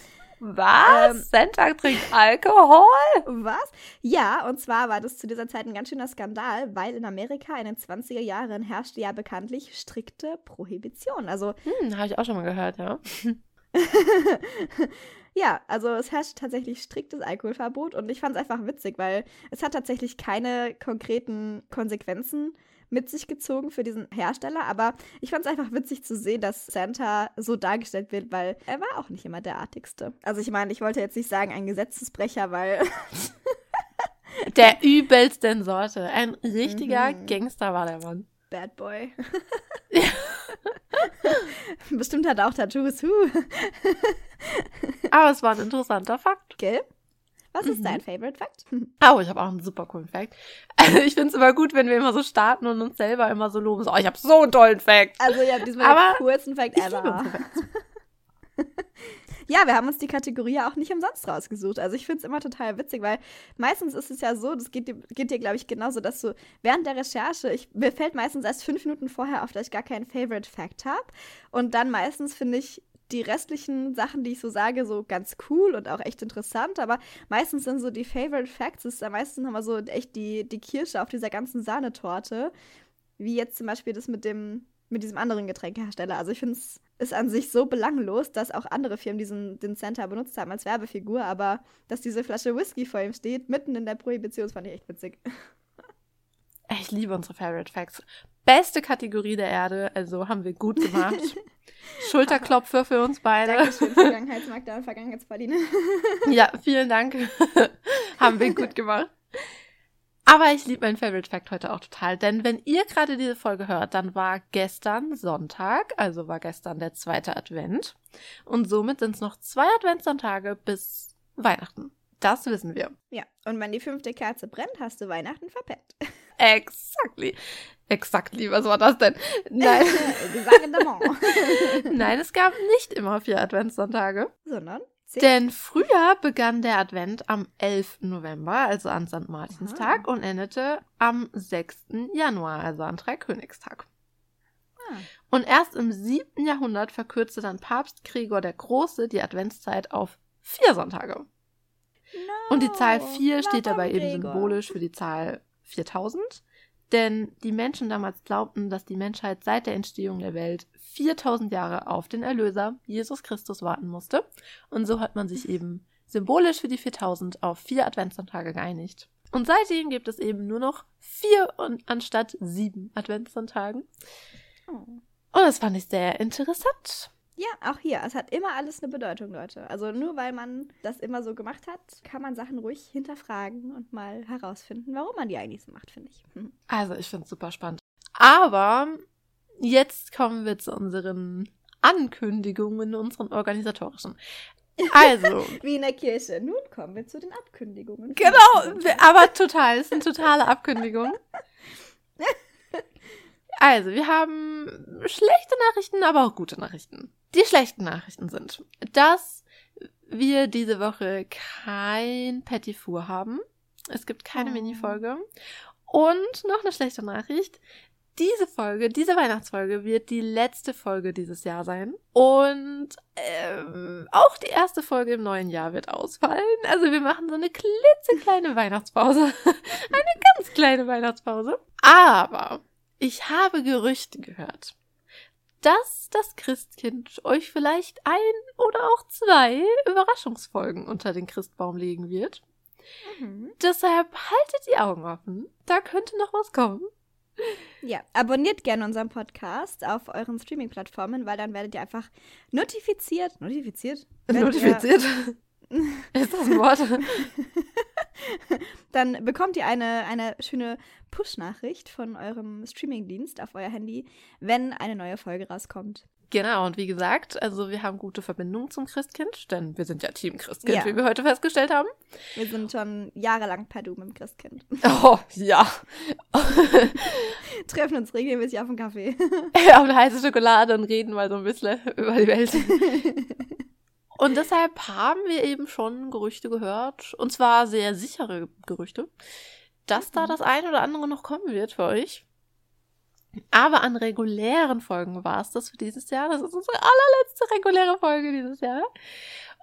Was? Ähm. Santa trinkt Alkohol? Was? Ja, und zwar war das zu dieser Zeit ein ganz schöner Skandal, weil in Amerika in den 20er Jahren herrschte ja bekanntlich strikte Prohibition. Also Hm, habe ich auch schon mal gehört, ja. ja, also es herrscht tatsächlich striktes Alkoholverbot und ich fand es einfach witzig, weil es hat tatsächlich keine konkreten Konsequenzen mit sich gezogen für diesen Hersteller, aber ich fand es einfach witzig zu sehen, dass Santa so dargestellt wird, weil er war auch nicht immer der artigste. Also ich meine, ich wollte jetzt nicht sagen ein Gesetzesbrecher, weil Der übelsten Sorte. Ein richtiger Mhm. Gangster war der Mann. Bad Boy. Bestimmt hat er auch Tattoos. Huh. Aber es war ein interessanter Fakt. Gell? Was ist Mhm. dein Favorite Fact? Oh, ich habe auch einen super coolen Fact. Also ich finde es immer gut, wenn wir immer so starten und uns selber immer so loben. So, oh, ich habe so einen tollen Fact. Also ja, diesmal Aber den coolsten Fact ever. Ja, wir haben uns die Kategorie ja auch nicht umsonst rausgesucht. Also ich finde es immer total witzig, weil meistens ist es ja so, das geht dir, geht dir glaube ich, genauso, dass du während der Recherche, ich, mir fällt meistens erst fünf Minuten vorher auf, dass ich gar keinen Favorite Fact habe. Und dann meistens finde ich die restlichen Sachen, die ich so sage, so ganz cool und auch echt interessant. Aber meistens sind so die Favorite Facts, ist da meistens nochmal so echt die, die Kirsche auf dieser ganzen Sahnetorte. Wie jetzt zum Beispiel das mit dem, mit diesem anderen Getränkehersteller. Also ich finde es ist an sich so belanglos, dass auch andere Firmen diesen den Santa benutzt haben als Werbefigur, aber dass diese Flasche Whisky vor ihm steht, mitten in der Prohibition, fand ich echt witzig. Ich liebe unsere Favorite Facts. Beste Kategorie der Erde, also haben wir gut gemacht. Schulterklopfer für uns beide. Dankeschön, Vergangenheitsmagda und. Ja, vielen Dank. haben wir gut gemacht. Aber ich liebe meinen Favorite Fact heute auch total, denn wenn ihr gerade diese Folge hört, dann war gestern Sonntag, also war gestern der zweite Advent. Und somit sind es noch zwei Adventssonntage bis Weihnachten. Das wissen wir. Ja, und wenn die fünfte Kerze brennt, hast du Weihnachten verpennt. Exactly. Exactly, was war das denn? Nein. Nein, es gab nicht immer vier Adventssonntage. Sondern zehn. Denn früher begann der Advent am 11. November, also an St. Martinstag, und endete am 6. Januar, also an Dreikönigstag. Ah. Und erst im 7. Jahrhundert verkürzte dann Papst Gregor der Große die Adventszeit auf vier Sonntage. No, Und die Zahl 4 steht dabei eben Gregor? symbolisch für die Zahl 4000. Denn die Menschen damals glaubten, dass die Menschheit seit der Entstehung der Welt 4000 Jahre auf den Erlöser, Jesus Christus, warten musste. Und so hat man sich eben symbolisch für die 4000 auf vier Adventssonntage geeinigt. Und seitdem gibt es eben nur noch vier und anstatt sieben Adventssonntagen. Oh. Und das fand ich sehr interessant. Ja, auch hier. Es hat immer alles eine Bedeutung, Leute. Also nur weil man das immer so gemacht hat, kann man Sachen ruhig hinterfragen und mal herausfinden, warum man die eigentlich so macht, finde ich. Hm. Also, ich finde es super spannend. Aber jetzt kommen wir zu unseren Ankündigungen, unseren organisatorischen. Also, Wie in der Kirche. Nun kommen wir zu den Abkündigungen. genau, aber total, es sind totale Abkündigungen. Also, wir haben schlechte Nachrichten, aber auch gute Nachrichten. Die schlechten Nachrichten sind, dass wir diese Woche kein Petit Four haben. Es gibt keine Oh. Mini-Folge. Und noch eine schlechte Nachricht. Diese Folge, diese Weihnachtsfolge wird die letzte Folge dieses Jahr sein. Und ähm, auch die erste Folge im neuen Jahr wird ausfallen. Also wir machen so eine klitzekleine Weihnachtspause. eine ganz kleine Weihnachtspause. Aber ich habe Gerüchte gehört, dass das Christkind euch vielleicht ein oder auch zwei Überraschungsfolgen unter den Christbaum legen wird. Mhm. Deshalb haltet die Augen offen. Da könnte noch was kommen. Ja, abonniert gerne unseren Podcast auf euren Streaming-Plattformen, weil dann werdet ihr einfach notifiziert. Notifiziert? Werdet Notifiziert. Ist das ein Wort? Dann bekommt ihr eine, eine schöne Push-Nachricht von eurem Streaming-Dienst auf euer Handy, wenn eine neue Folge rauskommt. Genau, und wie gesagt, also wir haben gute Verbindungen zum Christkind, denn wir sind ja Team Christkind, Ja. wie wir heute festgestellt haben. Wir sind schon jahrelang per Du mit dem Christkind. Oh, ja. Treffen uns regelmäßig auf dem Kaffee. auf eine heiße Schokolade und reden mal so ein bisschen über die Welt. Und deshalb haben wir eben schon Gerüchte gehört, und zwar sehr sichere Gerüchte, dass da Mhm. das eine oder andere noch kommen wird für euch. Aber an regulären Folgen war es das für dieses Jahr. Das ist unsere allerletzte reguläre Folge dieses Jahr.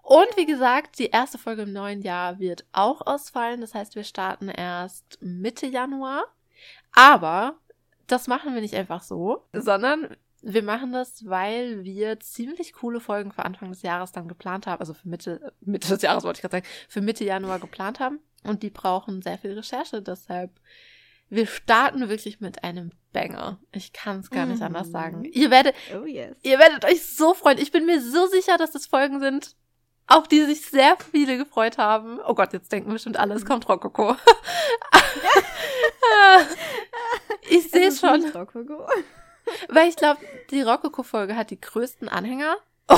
Und wie gesagt, die erste Folge im neuen Jahr wird auch ausfallen. Das heißt, wir starten erst Mitte Januar. Aber das machen wir nicht einfach so, sondern wir machen das, weil wir ziemlich coole Folgen für Anfang des Jahres dann geplant haben. Also für Mitte, Mitte des Jahres wollte ich gerade sagen, für Mitte Januar geplant haben. Und die brauchen sehr viel Recherche. Deshalb, wir starten wirklich mit einem Banger. Ich kann es gar nicht Mhm. anders sagen. Ihr werdet, Oh yes. ihr werdet euch so freuen. Ich bin mir so sicher, dass das Folgen sind, auf die sich sehr viele gefreut haben. Oh Gott, jetzt denken bestimmt alle, es kommt Rokoko. ich sehe schon. nicht Rokoko. Weil ich glaube, die Rokoko-Folge hat die größten Anhänger.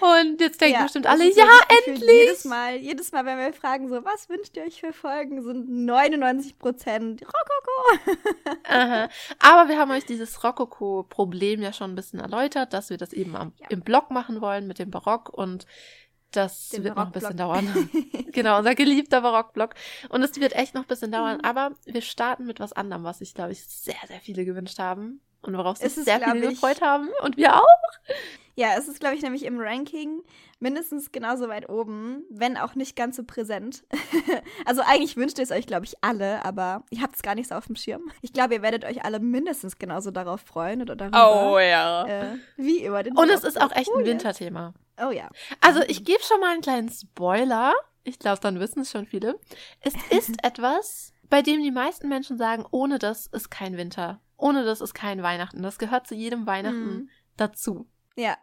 Und jetzt denken Ja, bestimmt alle, ja, Gefühl, endlich! Jedes Mal, jedes Mal, wenn wir fragen, so, was wünscht ihr euch für Folgen, sind 99 Prozent Rokoko. Aha. Aber wir haben euch dieses Rokoko-Problem ja schon ein bisschen erläutert, dass wir das eben am, Ja. im Block machen wollen mit dem Barock und das Den wird noch ein bisschen dauern. genau, unser geliebter Barockblock. Und es wird echt noch ein bisschen dauern, Mhm. aber wir starten mit was anderem, was sich, glaube ich, sehr, sehr viele gewünscht haben. Und worauf sich sehr viele ich- gefreut haben. Und wir auch. Ja, es ist, glaube ich, nämlich im Ranking mindestens genauso weit oben, wenn auch nicht ganz so präsent. also eigentlich wünscht ihr es euch, glaube ich, alle, aber ihr habt es gar nicht so auf dem Schirm. Ich glaube, ihr werdet euch alle mindestens genauso darauf freuen oder darüber. ja. Äh, wie über den Und es ist auch echt Oh, ein. Winterthema. Oh ja. Also, ich gebe schon mal einen kleinen Spoiler. Ich glaube, dann wissen es schon viele. Es ist etwas, bei dem die meisten Menschen sagen, ohne das ist kein Winter. Ohne das ist kein Weihnachten. Das gehört zu jedem Weihnachten Mhm. dazu. Ja,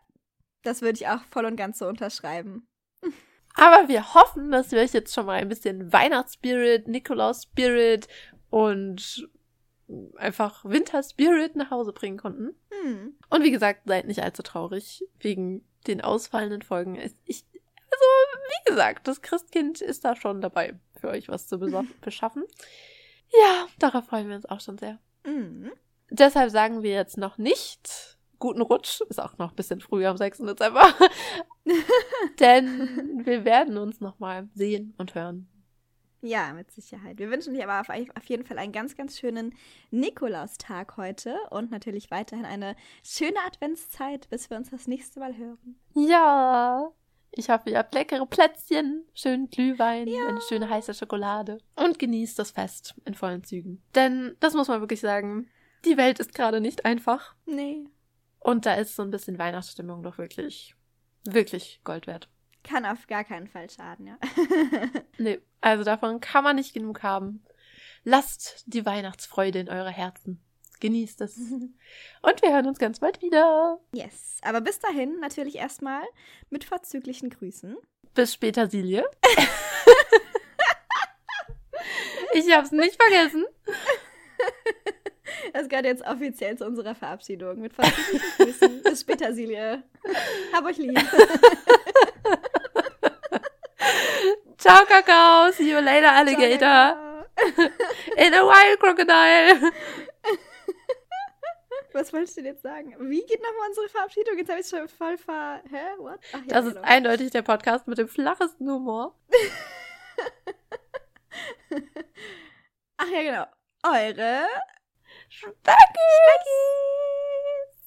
das würde ich auch voll und ganz so unterschreiben. Aber wir hoffen, dass wir euch jetzt schon mal ein bisschen Weihnachtsspirit, Nikolaus-Spirit und einfach Winter-Spirit nach Hause bringen konnten. Hm. Und wie gesagt, seid nicht allzu traurig wegen den ausfallenden Folgen. Ich, also, wie gesagt, das Christkind ist da schon dabei, für euch was zu beschaffen. Ja, darauf freuen wir uns auch schon sehr. Mhm. Deshalb sagen wir jetzt noch nicht guten Rutsch. Ist auch noch ein bisschen früh am 6. Dezember. Denn wir werden uns nochmal sehen und hören. Ja, mit Sicherheit. Wir wünschen dir aber auf, auf jeden Fall einen ganz, ganz schönen Nikolaustag heute und natürlich weiterhin eine schöne Adventszeit, bis wir uns das nächste Mal hören. Ja. Ich hoffe, ihr habt leckere Plätzchen, schönen Glühwein, eine schöne heiße Schokolade und genießt das Fest in vollen Zügen. Denn, das muss man wirklich sagen, die Welt ist gerade nicht einfach. Nee, Und da ist so ein bisschen Weihnachtsstimmung doch wirklich, wirklich Gold wert. kann auf gar keinen Fall schaden, ja. Nee, also davon kann man nicht genug haben. Lasst die Weihnachtsfreude in eure Herzen. Genießt es. Und wir hören uns ganz bald wieder. yes. Aber bis dahin natürlich erstmal mit vorzüglichen Grüßen. Bis später, Silje. ich hab's nicht vergessen. Das gehört jetzt offiziell zu unserer Verabschiedung. Mit vorzüglichen Grüßen. bis später, Silje. Hab euch lieb. Ciao, Kakao. See you later, Alligator. Ciao. In a wild crocodile. Was wolltest du denn jetzt sagen? Wie geht nochmal unsere Verabschiedung? Jetzt habe ich schon voll ver... Hä? What? Ach, ja, das genau. ist eindeutig der Podcast mit dem flachesten Humor. Ach ja, genau. Eure Becky! Becky!